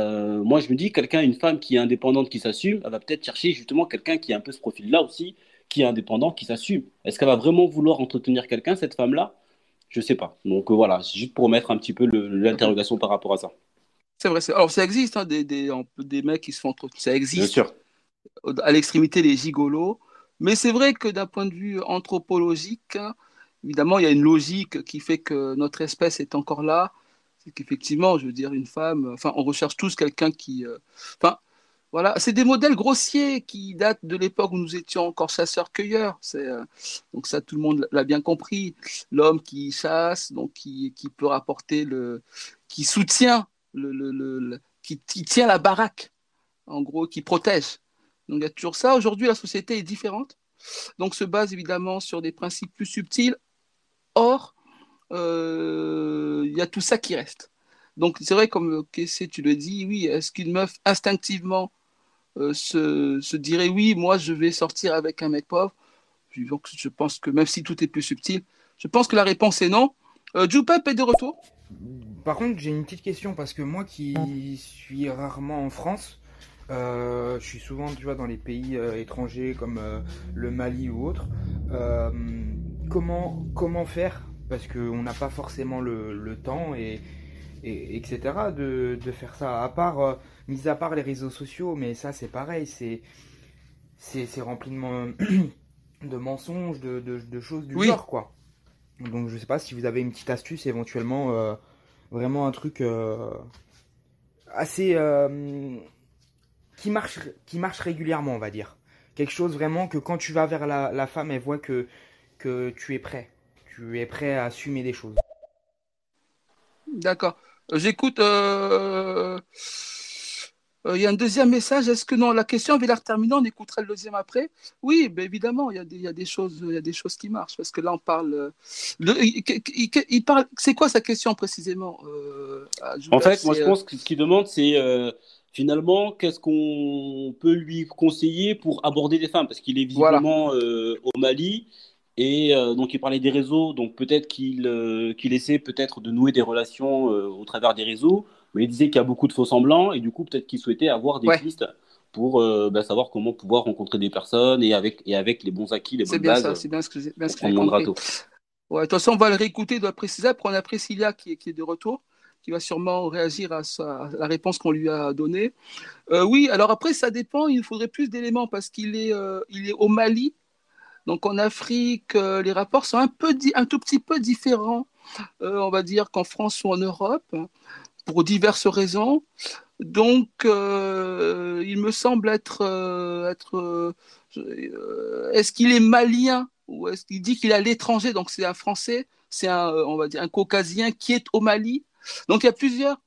moi, je me dis, quelqu'un, une femme qui est indépendante, qui s'assume, elle va peut-être chercher justement quelqu'un qui a un peu ce profil-là aussi, qui est indépendant, qui s'assume. Est-ce qu'elle va vraiment vouloir entretenir quelqu'un, cette femme-là? Je sais pas. Donc voilà, c'est juste pour mettre un petit peu l'interrogation par rapport à ça. C'est vrai. Alors ça existe, hein, des, des, des, mecs qui se font trop. Ça existe. Bien sûr. À l'extrémité, les gigolos. Mais c'est vrai que d'un point de vue anthropologique, évidemment, il y a une logique qui fait que notre espèce est encore là. C'est qu'effectivement, je veux dire, une femme, enfin, on recherche tous quelqu'un qui. Euh, enfin, Voilà, c'est des modèles grossiers qui datent de l'époque où nous étions encore chasseurs-cueilleurs. Euh, donc ça, tout le monde l'a bien compris. L'homme qui chasse, donc qui, qui, peut rapporter le, qui soutient le, le, qui, tient la baraque, en gros, qui protège. Donc il y a toujours ça. Aujourd'hui, la société est différente. Donc se base évidemment sur des principes plus subtils. Or, euh, il y a tout ça qui reste. Donc c'est vrai, comme Kessé, tu le dis, oui, est-ce qu'une meuf instinctivement euh, se, dirait oui, moi je vais sortir avec un mec pauvre? Donc, je pense que même si tout est plus subtil, je pense que la réponse est non. Euh, Jupep est de retour Par contre, j'ai une petite question parce que moi qui suis rarement en France, euh, je suis souvent tu vois, dans les pays euh, étrangers comme le Mali ou autre. comment, comment faire? Parce qu'on n'a pas forcément le, le temps et, et, etc. De, de, faire ça. À part mis à part les réseaux sociaux, mais ça c'est pareil, c'est c'est rempli de, [coughs] de mensonges, de, de, choses du genre quoi. Donc je sais pas si vous avez une petite astuce éventuellement, euh, vraiment un truc euh, assez euh, qui marche qui marche régulièrement on va dire. Quelque chose vraiment que quand tu vas vers la, la femme, elle voit que que tu es prêt, tu es prêt à assumer des choses. D'accord. J'écoute. Euh, il y a un deuxième message. Est-ce que non, la question avait l'air terminée, on écoutera le deuxième après. Oui, ben évidemment, il y, a des, il y, a des choses, il y a des choses qui marchent parce que là, on parle. Euh, il, parle. C'est quoi sa question précisément euh, En fait, moi, je pense que ce qu'il demande, c'est finalement qu'est-ce qu'on peut lui conseiller pour aborder des femmes? Parce qu'il est visiblement au Mali. Et donc il parlait des réseaux, donc peut-être qu'il qu'il essaie peut-être de nouer des relations au travers des réseaux mais il disait qu'il y a beaucoup de faux semblants et du coup peut-être qu'il souhaitait avoir des pistes pour euh, bah, savoir comment pouvoir rencontrer des personnes et avec et avec les bons acquis, les bonnes bien bases. C'est bien ce que j'ai compris. Ouais, de toute façon, on va le réécouter, on doit préciser. Après, on a Priscilla qui qui est de retour, qui va sûrement réagir à, la réponse qu'on lui a donnée. Euh, oui, alors après, ça dépend. Il faudrait plus d'éléments parce qu'il est, euh, est au Mali. Donc en Afrique, les rapports sont un, peu un tout petit peu différents, on va dire, qu'en France ou en Europe pour diverses raisons. Donc, euh, il me semble être. Euh, être euh, est-ce qu'il est malien ou est-ce qu'il dit qu'il est à l'étranger? Donc, c'est un Français, c'est un, on va dire, un Caucasien qui est au Mali. Donc, il y a plusieurs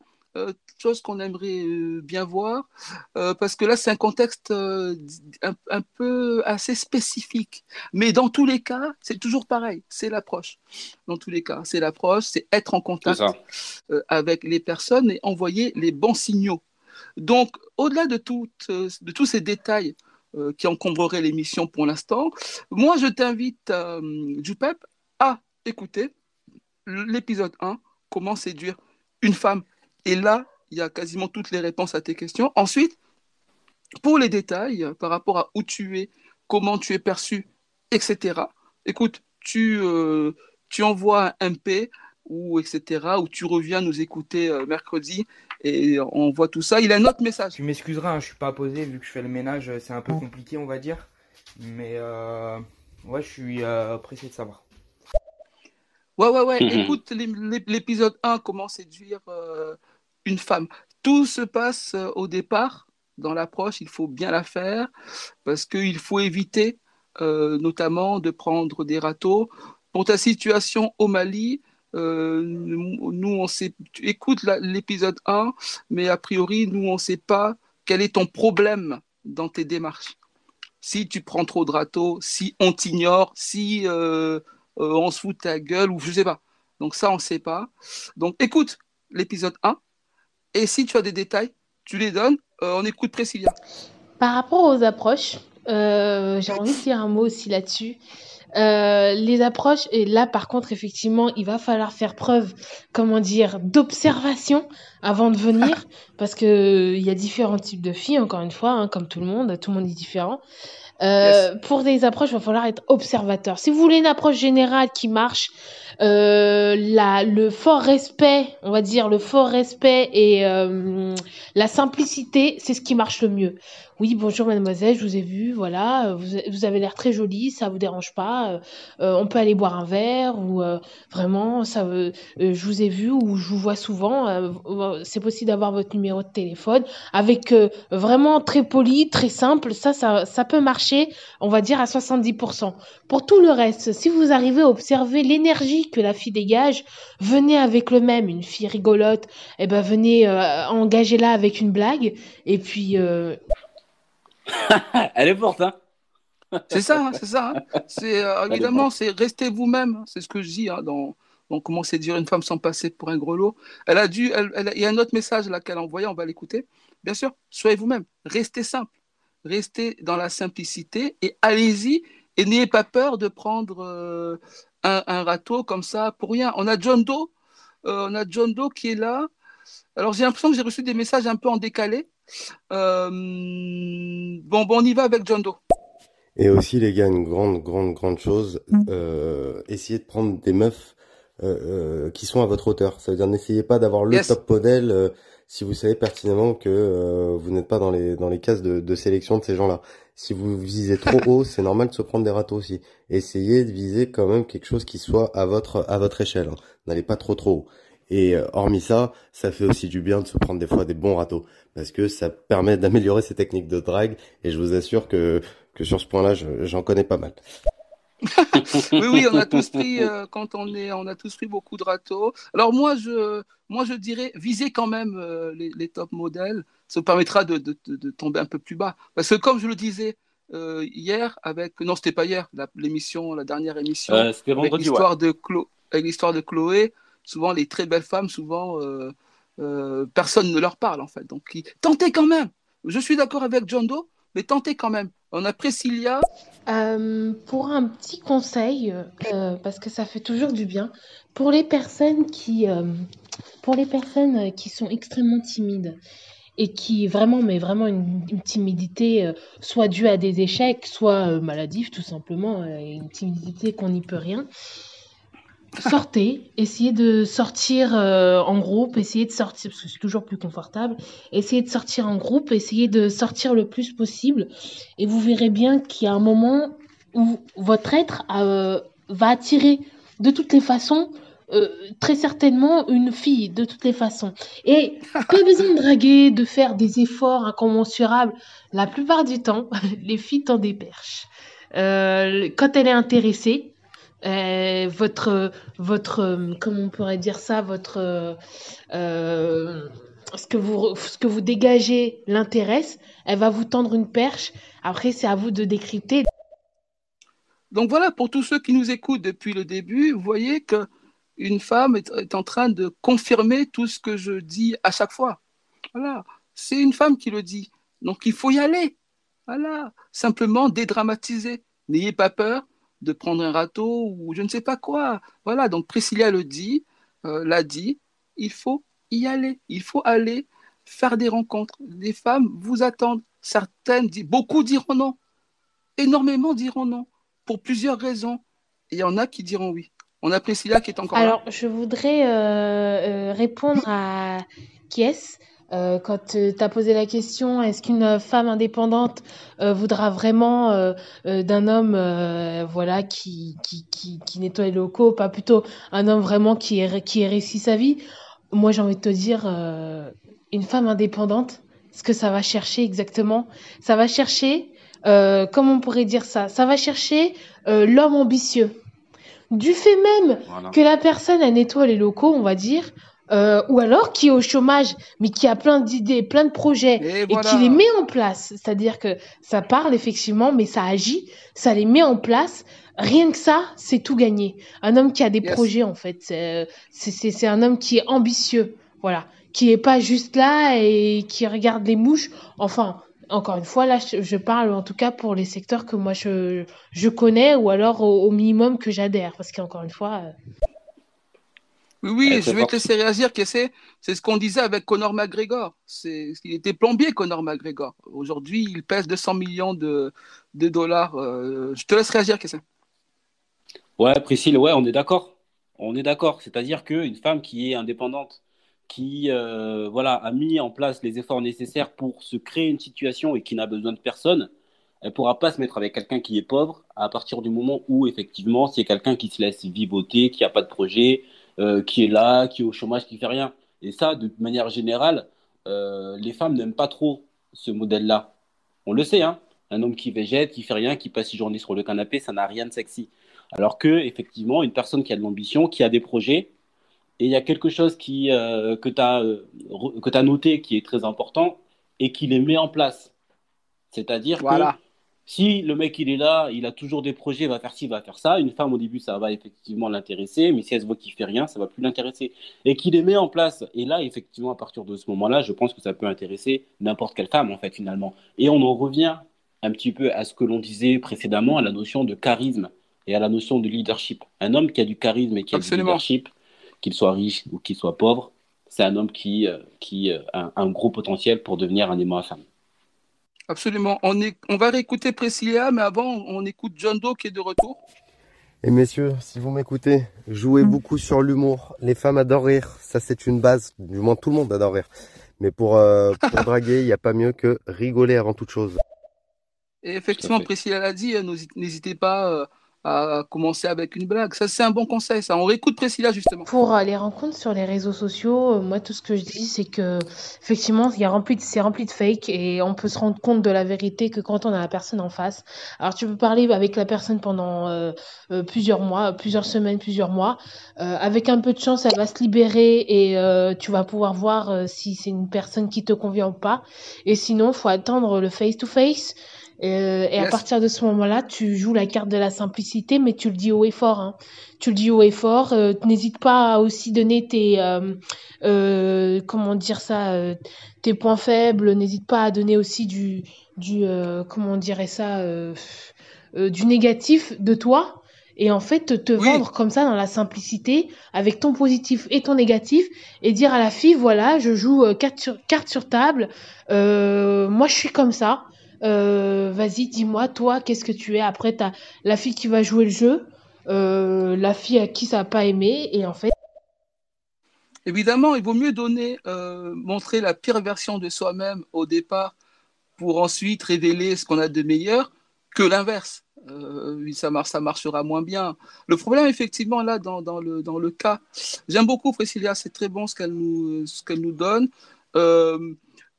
chose qu'on aimerait euh, bien voir, euh, parce que là, c'est un contexte euh, un, peu assez spécifique. Mais dans tous les cas, c'est toujours pareil, c'est l'approche. Dans tous les cas, c'est l'approche, c'est être en contact avec les personnes et envoyer les bons signaux. Donc, au-delà de, de tous ces détails qui encombreraient l'émission pour l'instant, moi, je t'invite, Jupep, à écouter l'épisode 1, comment séduire une femme. Et là, il y a quasiment toutes les réponses à tes questions. Ensuite, pour les détails par rapport à où tu es, comment tu es perçu, etc. Écoute, tu, euh, tu envoies un MP ou etc. ou tu reviens nous écouter euh, mercredi et on voit tout ça. Il a un autre message. Tu m'excuseras, hein, je suis pas posé vu que je fais le ménage, c'est un peu compliqué on va dire. Mais euh, ouais, je suis pressé de savoir. Ouais, ouais, ouais. Écoute l'épisode 1, comment séduire une femme. Tout se passe euh, au départ, dans l'approche, il faut bien la faire, parce qu'il faut éviter euh, notamment de prendre des râteaux. Pour ta situation au Mali, euh, nous, on sait, tu écoutes l'épisode 1, mais a priori, nous, on ne sait pas quel est ton problème dans tes démarches. Si tu prends trop de râteaux, si on t'ignore, si on se fout de ta gueule, ou je sais pas. Donc ça, on ne sait pas. Donc écoute l'épisode 1, et si tu as des détails, tu les donnes. Euh, on écoute Priscilla. Par rapport aux approches, euh, j'ai envie de dire un mot aussi là-dessus. Euh, les approches, et là par contre, effectivement, il va falloir faire preuve, comment dire, d'observation avant de venir, [laughs] parce que il y a différents types de filles, encore une fois, hein, comme tout le monde, tout le monde est différent. Euh, pour des approches, il va falloir être observateur. Si vous voulez une approche générale qui marche, euh, la, le fort respect, on va dire le fort respect et euh, la simplicité, c'est ce qui marche le mieux. Oui, bonjour mademoiselle, je vous ai vu, voilà, vous, vous avez l'air très jolie, ça vous dérange pas, euh, euh on peut aller boire un verre ou euh, vraiment, ça, euh, je vous ai vu ou je vous vois souvent, c'est possible d'avoir votre numéro de téléphone avec vraiment très poli, très simple, ça, ça, ça peut marcher, on va dire à 70%. Pour tout le reste, si vous arrivez à observer l'énergie que la fille dégage, venez avec le même, une fille rigolote, et eh ben venez engager là avec une blague et puis [laughs] Elle est forte, hein C'est ça, hein, c'est ça. Hein. C'est euh, évidemment, c'est rester vous-même. Hein. C'est ce que je dis dans, dans Comment séduire une femme sans passer pour un grelot. Elle a dû, il y a un autre message là qu'elle a envoyé. On va l'écouter. Bien sûr, soyez vous-même. Restez simple. Restez dans la simplicité et allez-y. Et n'ayez pas peur de prendre euh, un, un, râteau comme ça pour rien. On a John Doe. Euh, on a John Doe qui est là. Alors j'ai l'impression que j'ai reçu des messages un peu en décalé. Euh, bon, bon, on y va avec John Doe. Et aussi, les gars, une grande, grande, grande chose, mm. euh, essayez de prendre des meufs euh, qui sont à votre hauteur. Ça veut dire, n'essayez pas d'avoir le top modèle si vous savez pertinemment que vous n'êtes pas dans les dans les cases de, de sélection de ces gens-là. Si vous visez trop [laughs] haut, c'est normal de se prendre des râteaux aussi. Essayez de viser quand même quelque chose qui soit à votre à votre échelle. Hein. N'allez pas trop trop haut. Et euh, hormis ça, ça fait aussi du bien de se prendre des fois des bons râteaux parce que ça permet d'améliorer ses techniques de drague. Et je vous assure que que sur ce point-là, j'en connais pas mal. [laughs] oui, oui, on a tous pris euh, quand on est, on a tous pris beaucoup de râteaux. Alors moi, je, moi, je dirais visez quand même euh, les, les, top modèles. Ça vous permettra de, de, de, tomber un peu plus bas. Parce que comme je le disais hier, avec non, c'était pas hier, l'émission, la, dernière émission, vendredi, l'histoire de Chloé, avec l'histoire de Chloé souvent les très belles femmes, souvent euh, euh, personne ne leur parle en fait. Donc tentez quand même. Je suis d'accord avec John Doe, mais tentez quand même. On a Priscilla. Euh, pour un petit conseil, parce que ça fait toujours du bien, pour les personnes qui, pour les personnes qui sont extrêmement timides et qui vraiment, mais vraiment une, une timidité soit due à des échecs, soit maladive tout simplement, une timidité qu'on n'y peut rien sortez, essayez de sortir euh, en groupe, essayez de sortir, parce que c'est toujours plus confortable, essayez de sortir en groupe, essayez de sortir le plus possible, et vous verrez bien qu'il y a un moment où votre être euh, va attirer de toutes les façons, euh, très certainement une fille, de toutes les façons. Et [laughs] pas besoin de draguer, de faire des efforts incommensurables. La plupart du temps, [laughs] les filles tendent des perches. quand elle est intéressée, euh, votre, votre, comment on pourrait dire ça, votre, euh, ce que vous, ce que vous dégagez l'intéresse, elle va vous tendre une perche. Après, c'est à vous de décrypter. Donc voilà, pour tous ceux qui nous écoutent depuis le début, vous voyez que une femme est, est en train de confirmer tout ce que je dis à chaque fois. Voilà, c'est une femme qui le dit. Donc il faut y aller. Voilà, simplement dédramatiser. N'ayez pas peur de prendre un râteau ou je ne sais pas quoi. Voilà, donc Priscilla le dit, euh, l'a dit, il faut y aller, il faut aller faire des rencontres. Les femmes vous attendent. Certaines, beaucoup diront non. Énormément diront non, pour plusieurs raisons. Il y en a qui diront oui. On a Priscilla qui est encore Alors, je voudrais euh, euh, répondre à Kies. Euh, quand euh, tu as posé la question, est-ce qu'une femme indépendante euh, voudra vraiment euh, euh, d'un homme voilà qui, qui, qui, qui, nettoie les locaux, pas plutôt un homme vraiment qui ait, qui ait réussi sa vie? Moi, j'ai envie de te dire, une femme indépendante, ce que ça va chercher exactement, ça va chercher, comment on pourrait dire ça? Ça va chercher l'homme ambitieux. Du fait même que la personne, elle nettoie les locaux, on va dire, euh, ou alors qui est au chômage, mais qui a plein d'idées, plein de projets, et, qui les met en place. C'est-à-dire que ça parle effectivement, mais ça agit, ça les met en place. Rien que ça, c'est tout gagné. Un homme qui a des projets, en fait, c'est un homme qui est ambitieux, voilà, qui est pas juste là et qui regarde les mouches. Enfin, encore une fois, là, je, parle en tout cas pour les secteurs que moi je, je connais ou alors au, minimum que j'adhère, parce qu'encore une fois. Euh, Oui, je vais te laisser réagir. C'est ce qu'on disait avec Conor McGregor. Il était plombier, Conor McGregor. Aujourd'hui, il pèse 200 millions de, de dollars. Euh, je te laisse réagir, qu'est-ce Ouais, Priscille, ouais, on est d'accord. On est d'accord. C'est-à-dire qu'une femme qui est indépendante, qui euh, voilà, a mis en place les efforts nécessaires pour se créer une situation et qui n'a besoin de personne, elle ne pourra pas se mettre avec quelqu'un qui est pauvre à partir du moment où, effectivement, c'est quelqu'un qui se laisse vivoter, qui n'a pas de projet, euh, qui est là, qui est au chômage, qui fait rien. Et ça, de manière générale, euh, les femmes n'aiment pas trop ce modèle-là. On le sait, hein. Un homme qui végète, qui fait rien, qui passe une journée sur le canapé, ça n'a rien de sexy. Alors que, effectivement, une personne qui a de l'ambition, qui a des projets, et il y a quelque chose qui, euh, que tu as, as, noté qui est très important et qui les met en place. C'est-à-dire voilà. que si le mec il est là, il a toujours des projets, il va faire ci, il va faire ça. Une femme au début ça va effectivement l'intéresser, mais si elle se voit qu'il fait rien, ça va plus l'intéresser. Et qu'il les met en place. Et là effectivement à partir de ce moment-là, je pense que ça peut intéresser n'importe quelle femme en fait finalement. Et on en revient un petit peu à ce que l'on disait précédemment, à la notion de charisme et à la notion de leadership. Un homme qui a du charisme et qui a du leadership, qu'il soit riche ou qu'il soit pauvre, c'est un homme qui, euh, qui euh, a un gros potentiel pour devenir un aimant à femme. Absolument. On, est, on va réécouter Priscilla, mais avant, on écoute John Doe qui est de retour. Et messieurs, si vous m'écoutez, jouez mm. beaucoup sur l'humour. Les femmes adorent rire. Ça, c'est une base. Du moins, tout le monde adore rire. Mais pour, euh, pour [laughs] draguer, il n'y a pas mieux que rigoler avant toute chose. Et effectivement, Priscilla l'a dit, n'hésitez pas euh, à commencer avec une blague. Ça, c'est un bon conseil, ça. On réécoute Priscilla, justement. Pour euh, les rencontres sur les réseaux sociaux, euh, moi, tout ce que je dis, c'est que, effectivement, a rempli c'est rempli de fake et on peut se rendre compte de la vérité que quand on a la personne en face. Alors, tu peux parler avec la personne pendant euh, plusieurs mois, plusieurs semaines, plusieurs mois. avec un peu de chance, elle va se libérer et tu vas pouvoir voir si c'est une personne qui te convient ou pas. Et sinon, faut attendre le face-to-face. Euh, et à partir de ce moment-là, tu joues la carte de la simplicité, mais tu le dis haut et fort. Hein. Tu le dis haut et fort. Euh, N'hésite pas à aussi donner tes, euh, euh comment dire ça, euh, tes points faibles. N'hésite pas à donner aussi du, du, comment on dirait ça, du négatif de toi. Et en fait, te, vendre comme ça dans la simplicité, avec ton positif et ton négatif, et dire à la fille, voilà, je joue carte sur, carte sur table. moi, je suis comme ça euh, vas-y, dis-moi, toi, qu'est-ce que tu es? Après, tu as la fille qui va jouer le jeu, euh, la fille à qui ça n'a pas aimé, et en fait. Évidemment, il vaut mieux donner, euh, montrer la pire version de soi-même au départ pour ensuite révéler ce qu'on a de meilleur que l'inverse. ça, marche, ça marchera moins bien. Le problème, effectivement, là, dans, le, dans le cas, j'aime beaucoup Priscilla, c'est très bon ce qu'elle nous, ce qu'elle nous donne.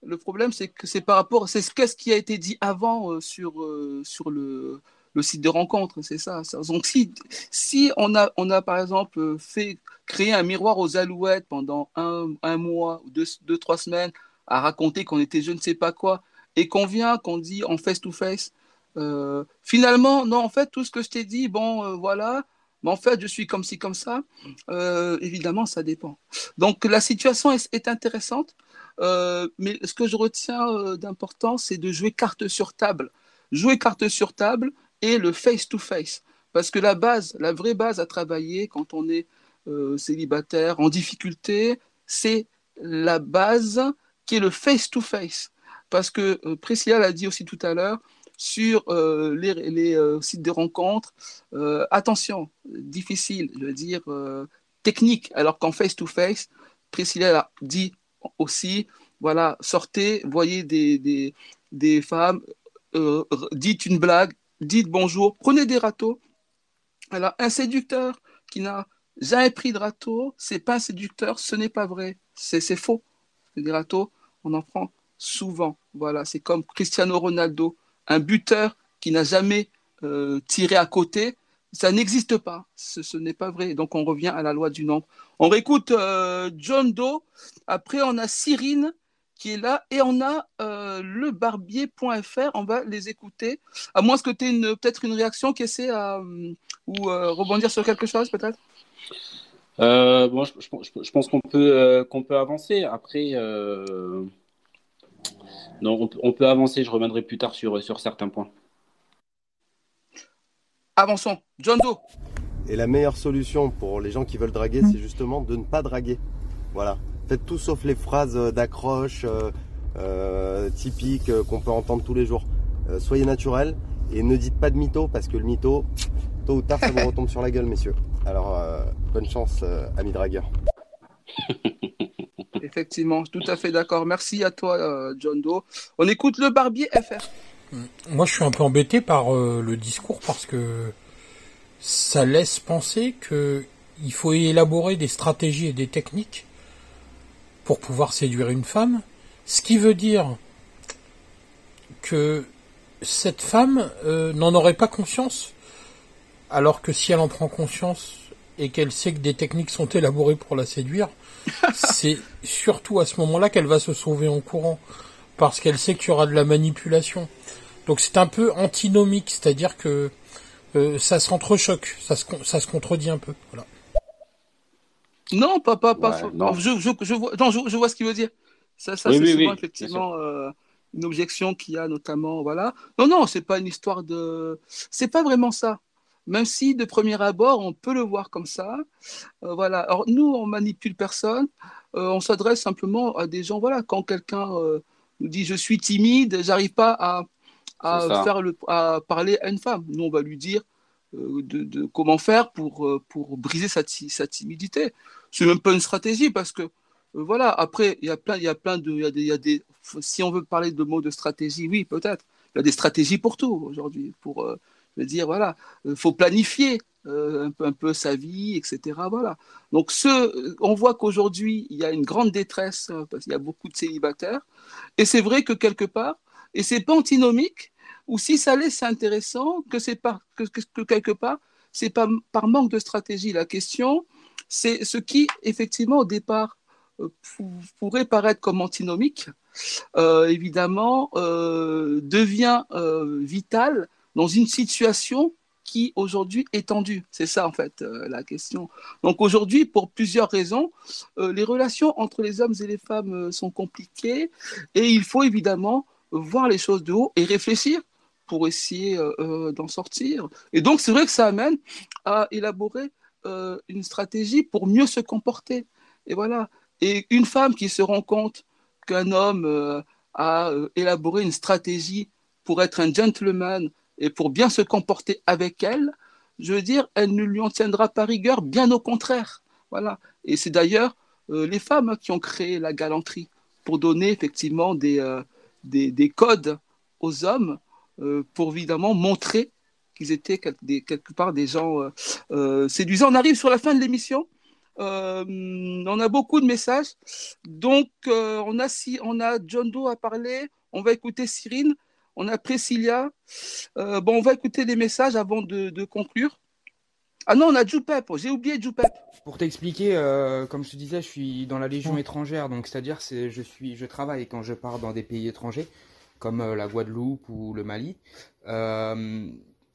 Le problème, c'est que c'est par rapport, c'est ce, ce qui a été dit avant euh, sur, euh, sur le, le, site de rencontre, c'est ça, Donc si, si on, a, on a par exemple fait créer un miroir aux alouettes pendant un, un mois ou deux, deux, trois semaines à raconter qu'on était je ne sais pas quoi, et qu'on vient, qu'on dit en face-to-face, euh, finalement, non, en fait, tout ce que je t'ai dit, bon, voilà, mais en fait, je suis comme ci, comme ça, évidemment, ça dépend. Donc la situation est intéressante. Euh, mais ce que je retiens euh, d'important, c'est de jouer carte sur table. Jouer carte sur table et le face-to-face. Parce que la base, la vraie base à travailler quand on est euh, célibataire, en difficulté, c'est la base qui est le face-to-face. Parce que Priscilla l'a dit aussi tout à l'heure, sur les, sites de rencontres, attention, difficile, je veux dire, technique, alors qu'en face-to-face, Priscilla l'a dit aussi, voilà, sortez, voyez des, femmes, euh, dites une blague, dites bonjour, prenez des râteaux. Alors, un séducteur qui n'a jamais pris de râteau, c'est pas un séducteur, ce n'est pas vrai, c'est faux. Des râteaux, on en prend souvent. Voilà, c'est comme Cristiano Ronaldo, un buteur qui n'a jamais euh, tiré à côté, ça n'existe pas. Ce, n'est pas vrai. Donc on revient à la loi du nombre. On réécoute euh, John Doe. Après on a Cyrine qui est là et on a euh, le barbier.fr. On va les écouter. À moins que tu aies peut-être une réaction qui essaie à, ou euh, rebondir sur quelque chose peut-être. bon, je, pense qu'on peut qu'on peut avancer. Après, non, on, peut avancer. Je reviendrai plus tard sur sur certains points. Avançons. John Doe. Et la meilleure solution pour les gens qui veulent draguer, c'est justement de ne pas draguer. Voilà. Faites tout sauf les phrases d'accroche typiques qu'on peut entendre tous les jours. soyez naturel et ne dites pas de mytho parce que le mytho, tôt ou tard, ça vous [laughs] retombe sur la gueule, messieurs. Alors, bonne chance, amis dragueurs. [laughs] Effectivement, tout à fait d'accord. Merci à toi, euh, John Doe. On écoute le Barbier FR. Moi, je suis un peu embêté par euh, le discours parce que ça laisse penser que il faut élaborer des stratégies et des techniques pour pouvoir séduire une femme, ce qui veut dire que cette femme euh, n'en aurait pas conscience, alors que si elle en prend conscience et qu'elle sait que des techniques sont élaborées pour la séduire, [laughs] c'est surtout à ce moment-là qu'elle va se sauver en courant, parce qu'elle sait qu'il y aura de la manipulation. Donc c'est un peu antinomique, c'est-à-dire que euh, ça s'entrechoque, ça se, ça se contredit un peu. Voilà. Non, pas, pas, pas. Je, je, je, vois, non, je, vois ce qu'il veut dire. Ça, ça c'est souvent effectivement euh, une objection qu'il y a notamment. Voilà. Non, non, c'est pas une histoire de. C'est pas vraiment ça même si de premier abord, on peut le voir comme ça. Euh, voilà. Alors nous, on manipule personne, euh, on s'adresse simplement à des gens. Voilà, quand quelqu'un euh, nous dit je suis timide, j'arrive pas à, à faire le, à parler à une femme. Nous, on va lui dire de, comment faire pour, pour briser sa, sa timidité. C'est même pas une stratégie parce que voilà. Après, il y a plein, il y a plein de, il y a des, il y a des, si on veut parler de mots de stratégie, oui, peut-être. Il y a des stratégies pour tout aujourd'hui, pour veux dire, voilà, il euh, faut planifier euh, un, peu, un, peu, sa vie, etc. Voilà. Donc, ce, on voit qu'aujourd'hui, il y a une grande détresse euh, parce qu'il y a beaucoup de célibataires. Et c'est vrai que quelque part, et c'est pas antinomique, ou si ça c'est intéressant, que c'est que, quelque part, c'est pas par manque de stratégie. La question, c'est ce qui, effectivement, au départ, pourrait paraître comme antinomique, évidemment, devient vital dans une situation qui aujourd'hui est tendue. C'est ça en fait euh, la question. Donc aujourd'hui, pour plusieurs raisons, euh, les relations entre les hommes et les femmes euh, sont compliquées et il faut évidemment voir les choses de haut et réfléchir pour essayer d'en sortir. Et donc c'est vrai que ça amène à élaborer une stratégie pour mieux se comporter. Et voilà. Et une femme qui se rend compte qu'un homme a élaboré une stratégie pour être un gentleman, et pour bien se comporter avec elle, je veux dire, elle ne lui en tiendra pas rigueur, bien au contraire. Voilà. Et c'est d'ailleurs euh, les femmes qui ont créé la galanterie pour donner effectivement des, euh, des, codes aux hommes euh, pour évidemment montrer qu'ils étaient quelque part des gens séduisants. On arrive sur la fin de l'émission. on a beaucoup de messages. Donc, on, a, John Doe à parler. On va écouter Cyrine on a Priscilla. Euh, bon, on va écouter les messages avant de, conclure. Ah non, on a Jupep. J'ai oublié Jupep. Pour t'expliquer, euh, comme je te disais, je suis dans la Légion étrangère, donc c'est-à-dire c'est je suis, je travaille quand je pars dans des pays étrangers, comme euh, la Guadeloupe ou le Mali,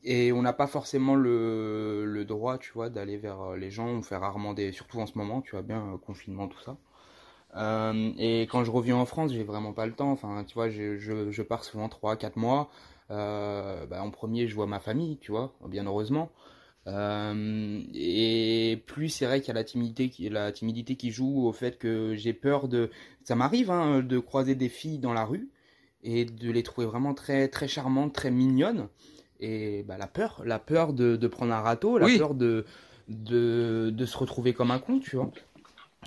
et on n'a pas forcément le, droit, tu vois, d'aller vers les gens. On fait rarement des, surtout en ce moment, tu vois bien, confinement, tout ça. Euh, et quand je reviens en France, j'ai vraiment pas le temps. Enfin, tu vois, je, je, je pars souvent 3-4 mois. Euh, bah, en premier, je vois ma famille, tu vois, bien heureusement. Euh, et plus c'est vrai qu'il y a la timidité, qui, la timidité qui joue au fait que j'ai peur de. Ça m'arrive hein, de croiser des filles dans la rue et de les trouver vraiment très très charmantes, très mignonnes. Et bah, la peur, la peur de, de prendre un râteau, la peur de, de, de se retrouver comme un con, tu vois.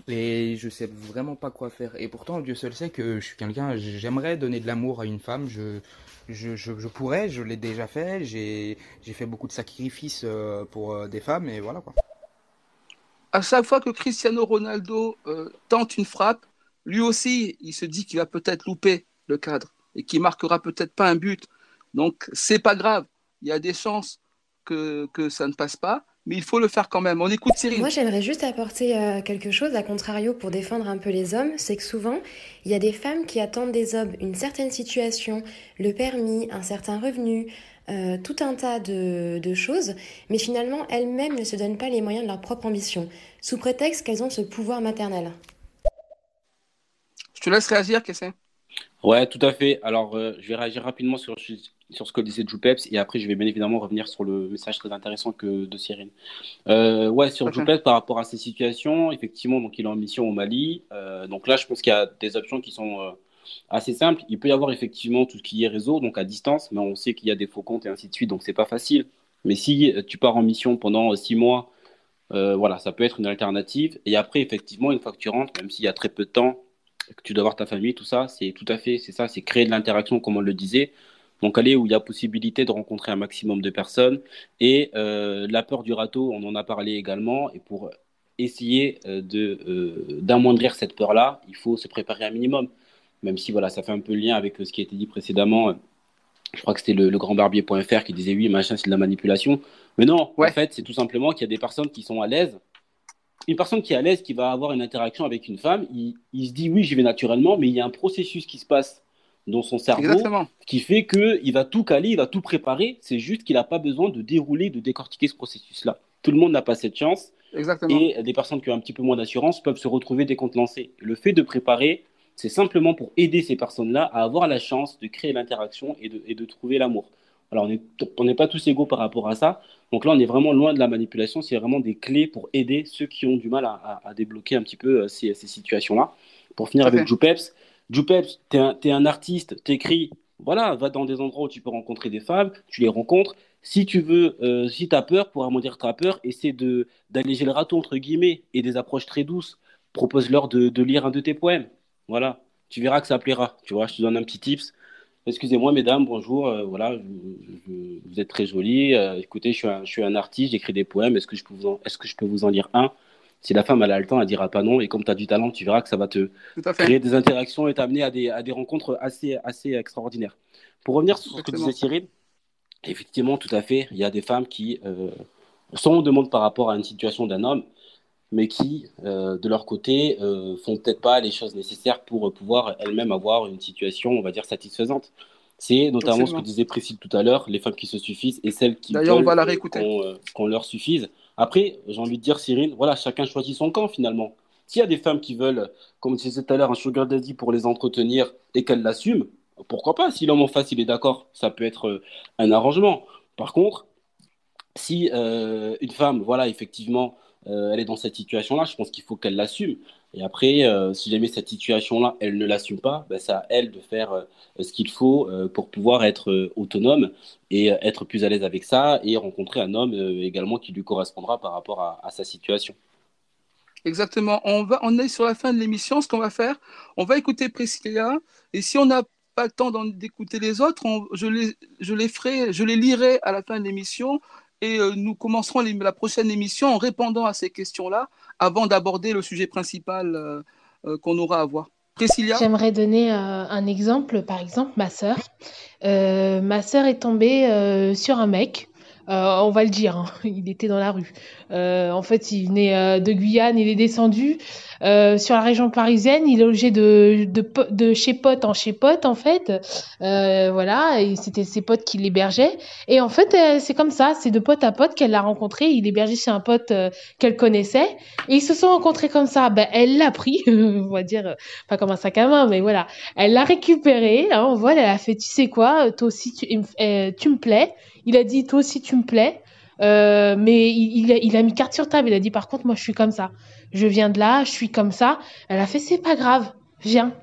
Et je sais vraiment pas quoi faire. Et pourtant, Dieu seul sait que je suis quelqu'un, j'aimerais donner de l'amour à une femme. Je, je, pourrais, je l'ai déjà fait. J'ai fait beaucoup de sacrifices euh, pour euh, des femmes, et voilà quoi. À chaque fois que Cristiano Ronaldo euh, tente une frappe, lui aussi, il se dit qu'il va peut-être louper le cadre et qu'il marquera peut-être pas un but. Donc, c'est pas grave. Il y a des chances que ça ne passe pas mais il faut le faire quand même. On écoute Cyril. Moi, j'aimerais juste apporter euh, quelque chose, à contrario, pour défendre un peu les hommes. C'est que souvent, il y a des femmes qui attendent des hommes une certaine situation, le permis, un certain revenu, euh, tout un tas de, de choses, mais finalement, elles-mêmes ne se donnent pas les moyens de leur propre ambition, sous prétexte qu'elles ont ce pouvoir maternel. Je te laisse réagir, Kessin. Ouais, tout à fait. Alors, euh, je vais réagir rapidement sur, sur ce que disait Joupeps et après je vais bien évidemment revenir sur le message très intéressant que de Cyrine. Euh, ouais, sur Joupeps par rapport à ces situations, effectivement, donc il est en mission au Mali. Euh, donc là, je pense qu'il y a des options qui sont euh, assez simples. Il peut y avoir effectivement tout ce qui est réseau, donc à distance, mais on sait qu'il y a des faux comptes et ainsi de suite, donc c'est pas facile. Mais si tu pars en mission pendant six mois, voilà, ça peut être une alternative. Et après, effectivement, une fois que tu rentres, même s'il y a très peu de temps, que tu dois voir ta famille, tout ça, c'est tout à fait, c'est ça, c'est créer de l'interaction, comme on le disait. Donc aller où il y a possibilité de rencontrer un maximum de personnes. Et euh, la peur du râteau, on en a parlé également. Et pour essayer euh, de euh, d'amoindrir cette peur-là, il faut se préparer un minimum. Même si voilà, ça fait un peu le lien avec ce qui a été dit précédemment. Je crois que c'était le, grand barbier.fr qui disait oui, machin, c'est de la manipulation. Mais non, en fait, c'est tout simplement qu'il y a des personnes qui sont à l'aise. Une personne qui est à l'aise, qui va avoir une interaction avec une femme, il, il se dit oui, j'y vais naturellement, mais il y a un processus qui se passe dans son cerveau qui fait qu'il va tout caler, il va tout préparer. C'est juste qu'il n'a pas besoin de dérouler, de décortiquer ce processus-là. Tout le monde n'a pas cette chance. Exactement. Et des personnes qui ont un petit peu moins d'assurance peuvent se retrouver dès Le fait de préparer, c'est simplement pour aider ces personnes-là à avoir la chance de créer l'interaction et de, et de trouver l'amour. Alors, on n'est pas tous égaux par rapport à ça. Donc là, on est vraiment loin de la manipulation. C'est vraiment des clés pour aider ceux qui ont du mal à, débloquer un petit peu euh, ces, ces situations-là. Pour finir avec Joupeps, Joupeps, tu es, un artiste, t'écris, voilà, va dans des endroits où tu peux rencontrer des femmes, tu les rencontres. Si tu veux, euh, si tu as peur, pour amondir ta peur, essaie d'alléger le râteau, entre guillemets, et des approches très douces. Propose-leur de, lire un de tes poèmes. Voilà, tu verras que ça plaira. Tu vois, je te donne un petit tips. Excusez-moi, mesdames, bonjour. Euh, voilà, vous êtes très jolie. Euh, écoutez, je suis, un, je suis un artiste, j'écris des poèmes. Est-ce que, je peux vous est-ce que je peux vous en lire un? Si la femme elle a le temps, elle dira pas non. Et comme tu as du talent, tu verras que ça va te créer des interactions et t'amener à des, à des rencontres assez, assez extraordinaires. Pour revenir sur ce que disait Cyril, effectivement, tout à fait, il y a des femmes qui euh, sont en demande par rapport à une situation d'un homme, mais qui, euh, de leur côté, euh, font peut-être pas les choses nécessaires pour pouvoir elles-mêmes avoir une situation, on va dire, satisfaisante. C'est notamment ce que disait Priscille tout à l'heure, les femmes qui se suffisent et celles qui veulent qu'on qu'on leur suffise. Après, j'ai envie de dire, Cyril, voilà, chacun choisit son camp finalement. S'il y a des femmes qui veulent, comme tu disais tout à l'heure, un sugar daddy pour les entretenir et qu'elles l'assument, pourquoi pas? Si l'homme en face, il est d'accord, ça peut être euh, un arrangement. Par contre, si euh, une femme, voilà, effectivement, euh, elle est dans cette situation-là, je pense qu'il faut qu'elle l'assume. Et après, euh, si jamais cette situation-là, elle ne l'assume pas, ben, c'est à elle de faire euh, ce qu'il faut pour pouvoir être autonome et être plus à l'aise avec ça et rencontrer un homme également qui lui correspondra par rapport à, sa situation. Exactement. On, va, on est sur la fin de l'émission. Ce qu'on va faire, on va écouter Priscilla. Et si on n'a pas le temps d'écouter les autres, je, les, je les ferai, je les lirai à la fin de l'émission et euh, nous commencerons la prochaine émission en répondant à ces questions-là avant d'aborder le sujet principal euh, euh, qu'on aura à voir. J'aimerais donner un exemple. Par exemple, ma sœur. ma sœur est tombée sur un mec euh, on va le dire, hein. [laughs] il était dans la rue. Euh, en fait, il venait euh, de Guyane, il est descendu sur la région parisienne, il est logé de, de, de chez pote en chez pote, en fait. voilà, et c'était ses potes qui l'hébergeaient. Et en fait, c'est comme ça, c'est de pote à pote qu'elle l'a rencontré. Il hébergeait chez un pote qu'elle connaissait. Et ils se sont rencontrés comme ça. Ben, elle l'a pris, [laughs] on va dire, pas comme un sac à main, mais voilà. Elle l'a récupéré, hein, on voit, elle a fait, tu sais quoi, toi aussi, tu, tu me plais. Il a dit, toi aussi, tu me plais. Euh, mais il, il, a, mis carte sur table. Il a dit, par contre, moi, je suis comme ça. Je viens de là, je suis comme ça. Elle a fait, c'est pas grave. Viens,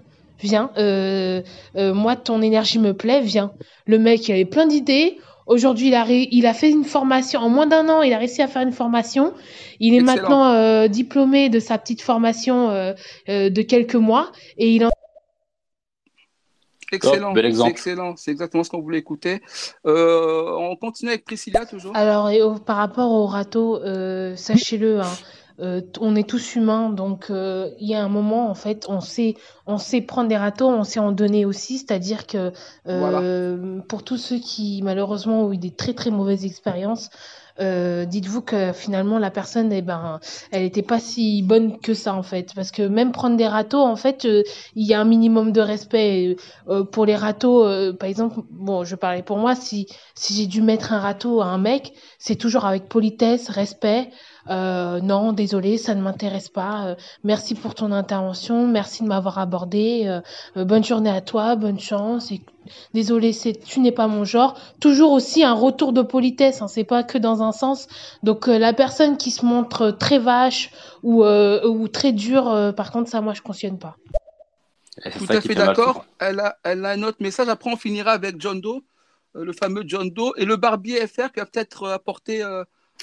viens. Euh, euh, moi, ton énergie me plaît, viens. Le mec, il avait plein d'idées. Aujourd'hui, il a, il a fait une formation. En moins d'un an, il a réussi à faire une formation. Il est maintenant diplômé de sa petite formation de quelques mois. Et il en Excellent, c'est excellent, c'est exactement ce qu'on voulait écouter. Euh, on continue avec Priscilla toujours. Alors, par rapport au râteau, euh, sachez-le, hein, euh, on est tous humains, donc il y a un moment, en fait, on sait, on sait prendre des râteaux, on sait en donner aussi, c'est-à-dire que pour tous ceux qui malheureusement ont eu des très très mauvaises expériences, euh, dites-vous que finalement la personne, eh ben, elle n'était pas si bonne que ça en fait, parce que même prendre des râteaux, en fait, euh, il y a un minimum de respect euh, pour les râteaux. par exemple, bon, je parlais pour moi, si si j'ai dû mettre un râteau à un mec, c'est toujours avec politesse, respect. Non, désolé, ça ne m'intéresse pas. merci pour ton intervention, merci de m'avoir abordé. bonne journée à toi, bonne chance. Et désolé, c'est tu n'es pas mon genre. Toujours aussi un retour de politesse, hein, c'est pas que dans un sens. Donc euh, la personne qui se montre très vache ou, euh, ou très dure, euh, par contre ça moi je cautionne pas. Tout à fait d'accord. Elle a, elle a un autre message. Après on finira avec John Doe, le fameux John Doe et le barbier FR qui va peut-être apporter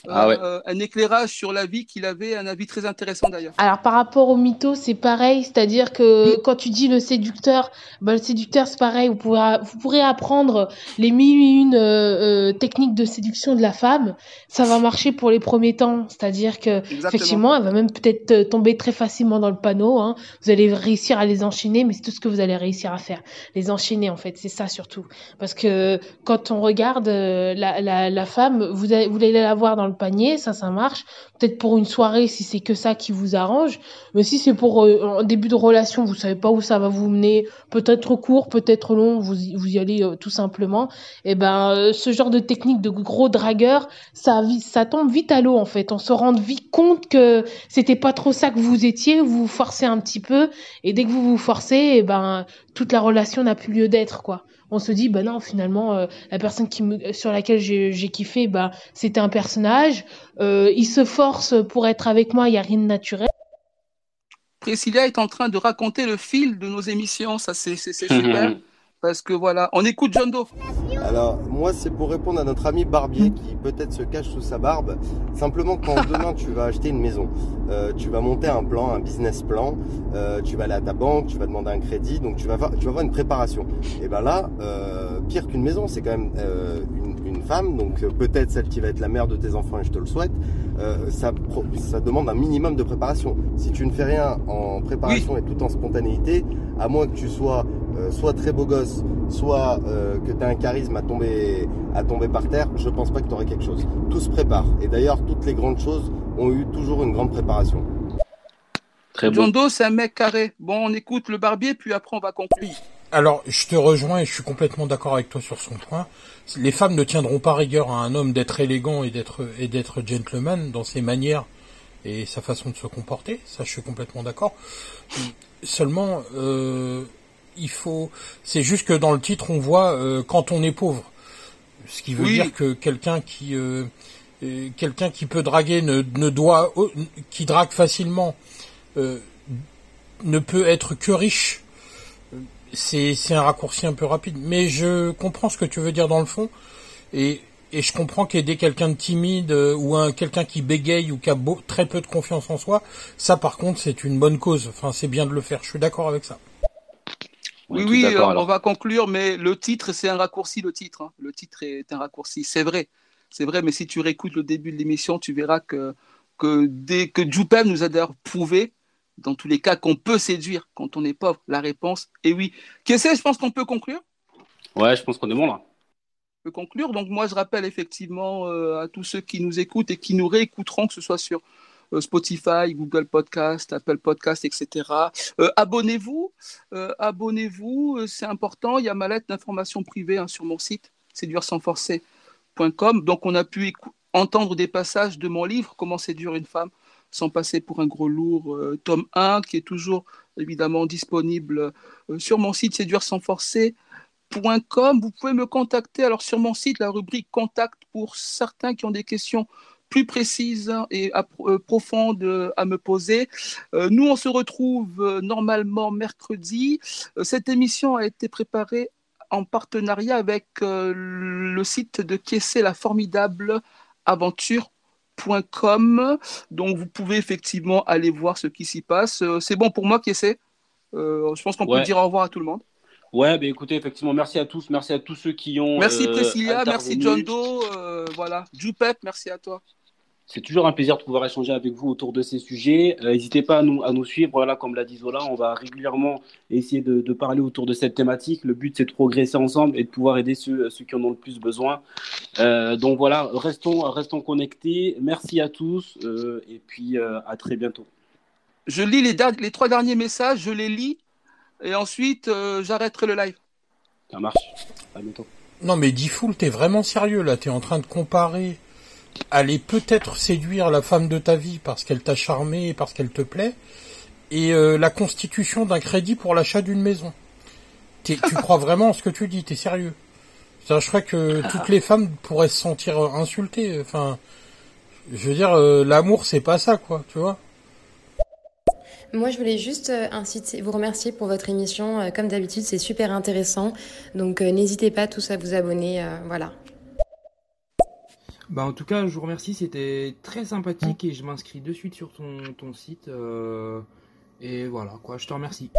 ah euh, un éclairage sur la vie qu'il avait, un avis très intéressant d'ailleurs. Alors par rapport au mytho, c'est pareil, c'est-à-dire que quand tu dis le séducteur, bah, le séducteur c'est pareil, vous pourrez, vous pourrez apprendre les mille et une euh, euh, techniques de séduction de la femme, ça va marcher pour les premiers temps, c'est-à-dire que effectivement, elle va même peut-être tomber très facilement dans le panneau, hein. vous allez réussir à les enchaîner, mais c'est tout ce que vous allez réussir à faire, les enchaîner en fait, c'est ça surtout, parce que quand on regarde la, la, la femme, vous, vous allez la voir dans panier, ça, ça marche. Peut-être pour une soirée si c'est que ça qui vous arrange. Mais si c'est pour euh, un début de relation, vous savez pas où ça va vous mener, peut-être court, peut-être long, vous, vous y allez euh, tout simplement. Et eh ben, euh, ce genre de technique de gros dragueur, ça, ça tombe vite à l'eau en fait. On se rend vite compte que c'était pas trop ça que vous étiez, vous vous forcez un petit peu, et dès que vous vous forcez, et eh ben, toute la relation n'a plus lieu d'être quoi on se dit bah non finalement euh, la personne qui me, sur laquelle j'ai kiffé bah c'était un personnage. Euh, il se force pour être avec moi il y a rien de naturel. Priscilla est en train de raconter le fil de nos émissions. Ça c'est super [laughs] parce que voilà, on écoute John Doe. Alors, moi, c'est pour répondre à notre ami Barbier qui peut-être se cache sous sa barbe. Simplement, quand [laughs] demain tu vas acheter une maison, euh, tu vas monter un plan, un business plan, euh, tu vas aller à ta banque, tu vas demander un crédit, donc tu vas avoir, tu vas avoir une préparation. Et ben là, euh, pire qu'une maison, c'est quand même une, une, femme, donc peut-être celle qui va être la mère de tes enfants, et je te le souhaite. ça, ça demande un minimum de préparation. Si tu ne fais rien en préparation et tout en spontanéité, à moins que tu sois euh, soit très beau gosse, soit euh, que tu as un charisme à tomber, à tomber par terre, je pense pas que tu aurais quelque chose. Tout se prépare. Et d'ailleurs, toutes les grandes choses ont eu toujours une grande préparation. Très John Doe, c'est un mec carré. Bon, on écoute le barbier, puis après on va conclure. Alors, je te rejoins et je suis complètement d'accord avec toi sur son point. Les femmes ne tiendront pas rigueur à un homme d'être élégant et d'être et d'être gentleman dans ses manières et sa façon de se comporter. Ça, je suis complètement d'accord. Seulement, euh, il faut. C'est juste que dans le titre, on voit euh, quand on est pauvre, ce qui veut dire que quelqu'un qui euh, euh, quelqu'un qui peut draguer ne, ne doit qui drague facilement ne peut être que riche. C'est c'est un raccourci un peu rapide, mais je comprends ce que tu veux dire dans le fond et et je comprends qu'aider quelqu'un de timide ou un quelqu'un qui bégaye ou qui a très peu de confiance en soi, ça par contre c'est une bonne cause. Enfin c'est bien de le faire. Je suis d'accord avec ça. Oui, oui, on va conclure, mais le titre, c'est un raccourci, le titre. Hein. Le titre est un raccourci, c'est vrai. C'est vrai, mais si tu réécoutes le début de l'émission, tu verras que, que dès que Jupem nous a d'ailleurs prouvé, dans tous les cas, qu'on peut séduire quand on est pauvre. La réponse est oui. Qu'est-ce que je pense qu'on peut conclure? Ouais, je pense qu'on est bon là. On peut conclure? Donc moi, je rappelle effectivement euh, à tous ceux qui nous écoutent et qui nous réécouteront, que ce soit sur euh, Spotify, Google Podcast, Apple Podcast, etc. Euh, abonnez-vous, euh, abonnez-vous, c'est important. Il y a ma lettre d'information privée hein, sur mon site, séduire-sans-forcer.com. Donc on a pu entendre des passages de mon livre, Comment séduire une femme sans passer pour un gros lourd, tome 1, qui est toujours évidemment disponible sur mon site séduire sans forcer.com. Vous pouvez me contacter alors sur mon site, la rubrique contact pour certains qui ont des questions plus précises et euh, profondes à me poser. Euh, nous, on se retrouve euh, normalement mercredi. Cette émission a été préparée en partenariat avec le site de Kessé, la formidable aventure.com. Donc, vous pouvez effectivement aller voir ce qui s'y passe. C'est bon pour moi, Kessé Je pense qu'on peut dire au revoir à tout le monde. Ouais, bah écoutez, effectivement, merci à tous, merci à tous ceux qui ont. Merci Priscilla, merci John Doe, voilà. Jupep, merci à toi. C'est toujours un plaisir de pouvoir échanger avec vous autour de ces sujets. Euh, n'hésitez pas à nous, à nous suivre. Voilà, comme l'a dit Zola, on va régulièrement essayer de, parler autour de cette thématique. Le but, c'est de progresser ensemble et de pouvoir aider ceux, ceux qui en ont le plus besoin. Euh, donc voilà, restons, restons connectés. Merci à tous euh, et puis à très bientôt. Je lis les, les trois derniers messages, je les lis et ensuite j'arrêterai le live. Ça marche. À bientôt. Non mais Difool, t'es vraiment sérieux là. T'es en train de comparer aller peut-être séduire la femme de ta vie parce qu'elle t'a charmé et parce qu'elle te plaît, et euh, la constitution d'un crédit pour l'achat d'une maison. tu [laughs] crois vraiment ce que tu dis T'es sérieux? Je crois que toutes les femmes pourraient se sentir insultées. Enfin, je veux dire, l'amour, c'est pas ça, quoi, tu vois? Moi, je voulais juste inciter, vous remercier pour votre émission. Comme d'habitude, c'est super intéressant. Donc, n'hésitez pas tous à vous abonner. voilà. Bah en tout cas, je vous remercie, c'était très sympathique et je m'inscris de suite sur ton, ton site. Euh, et voilà, quoi, je te remercie.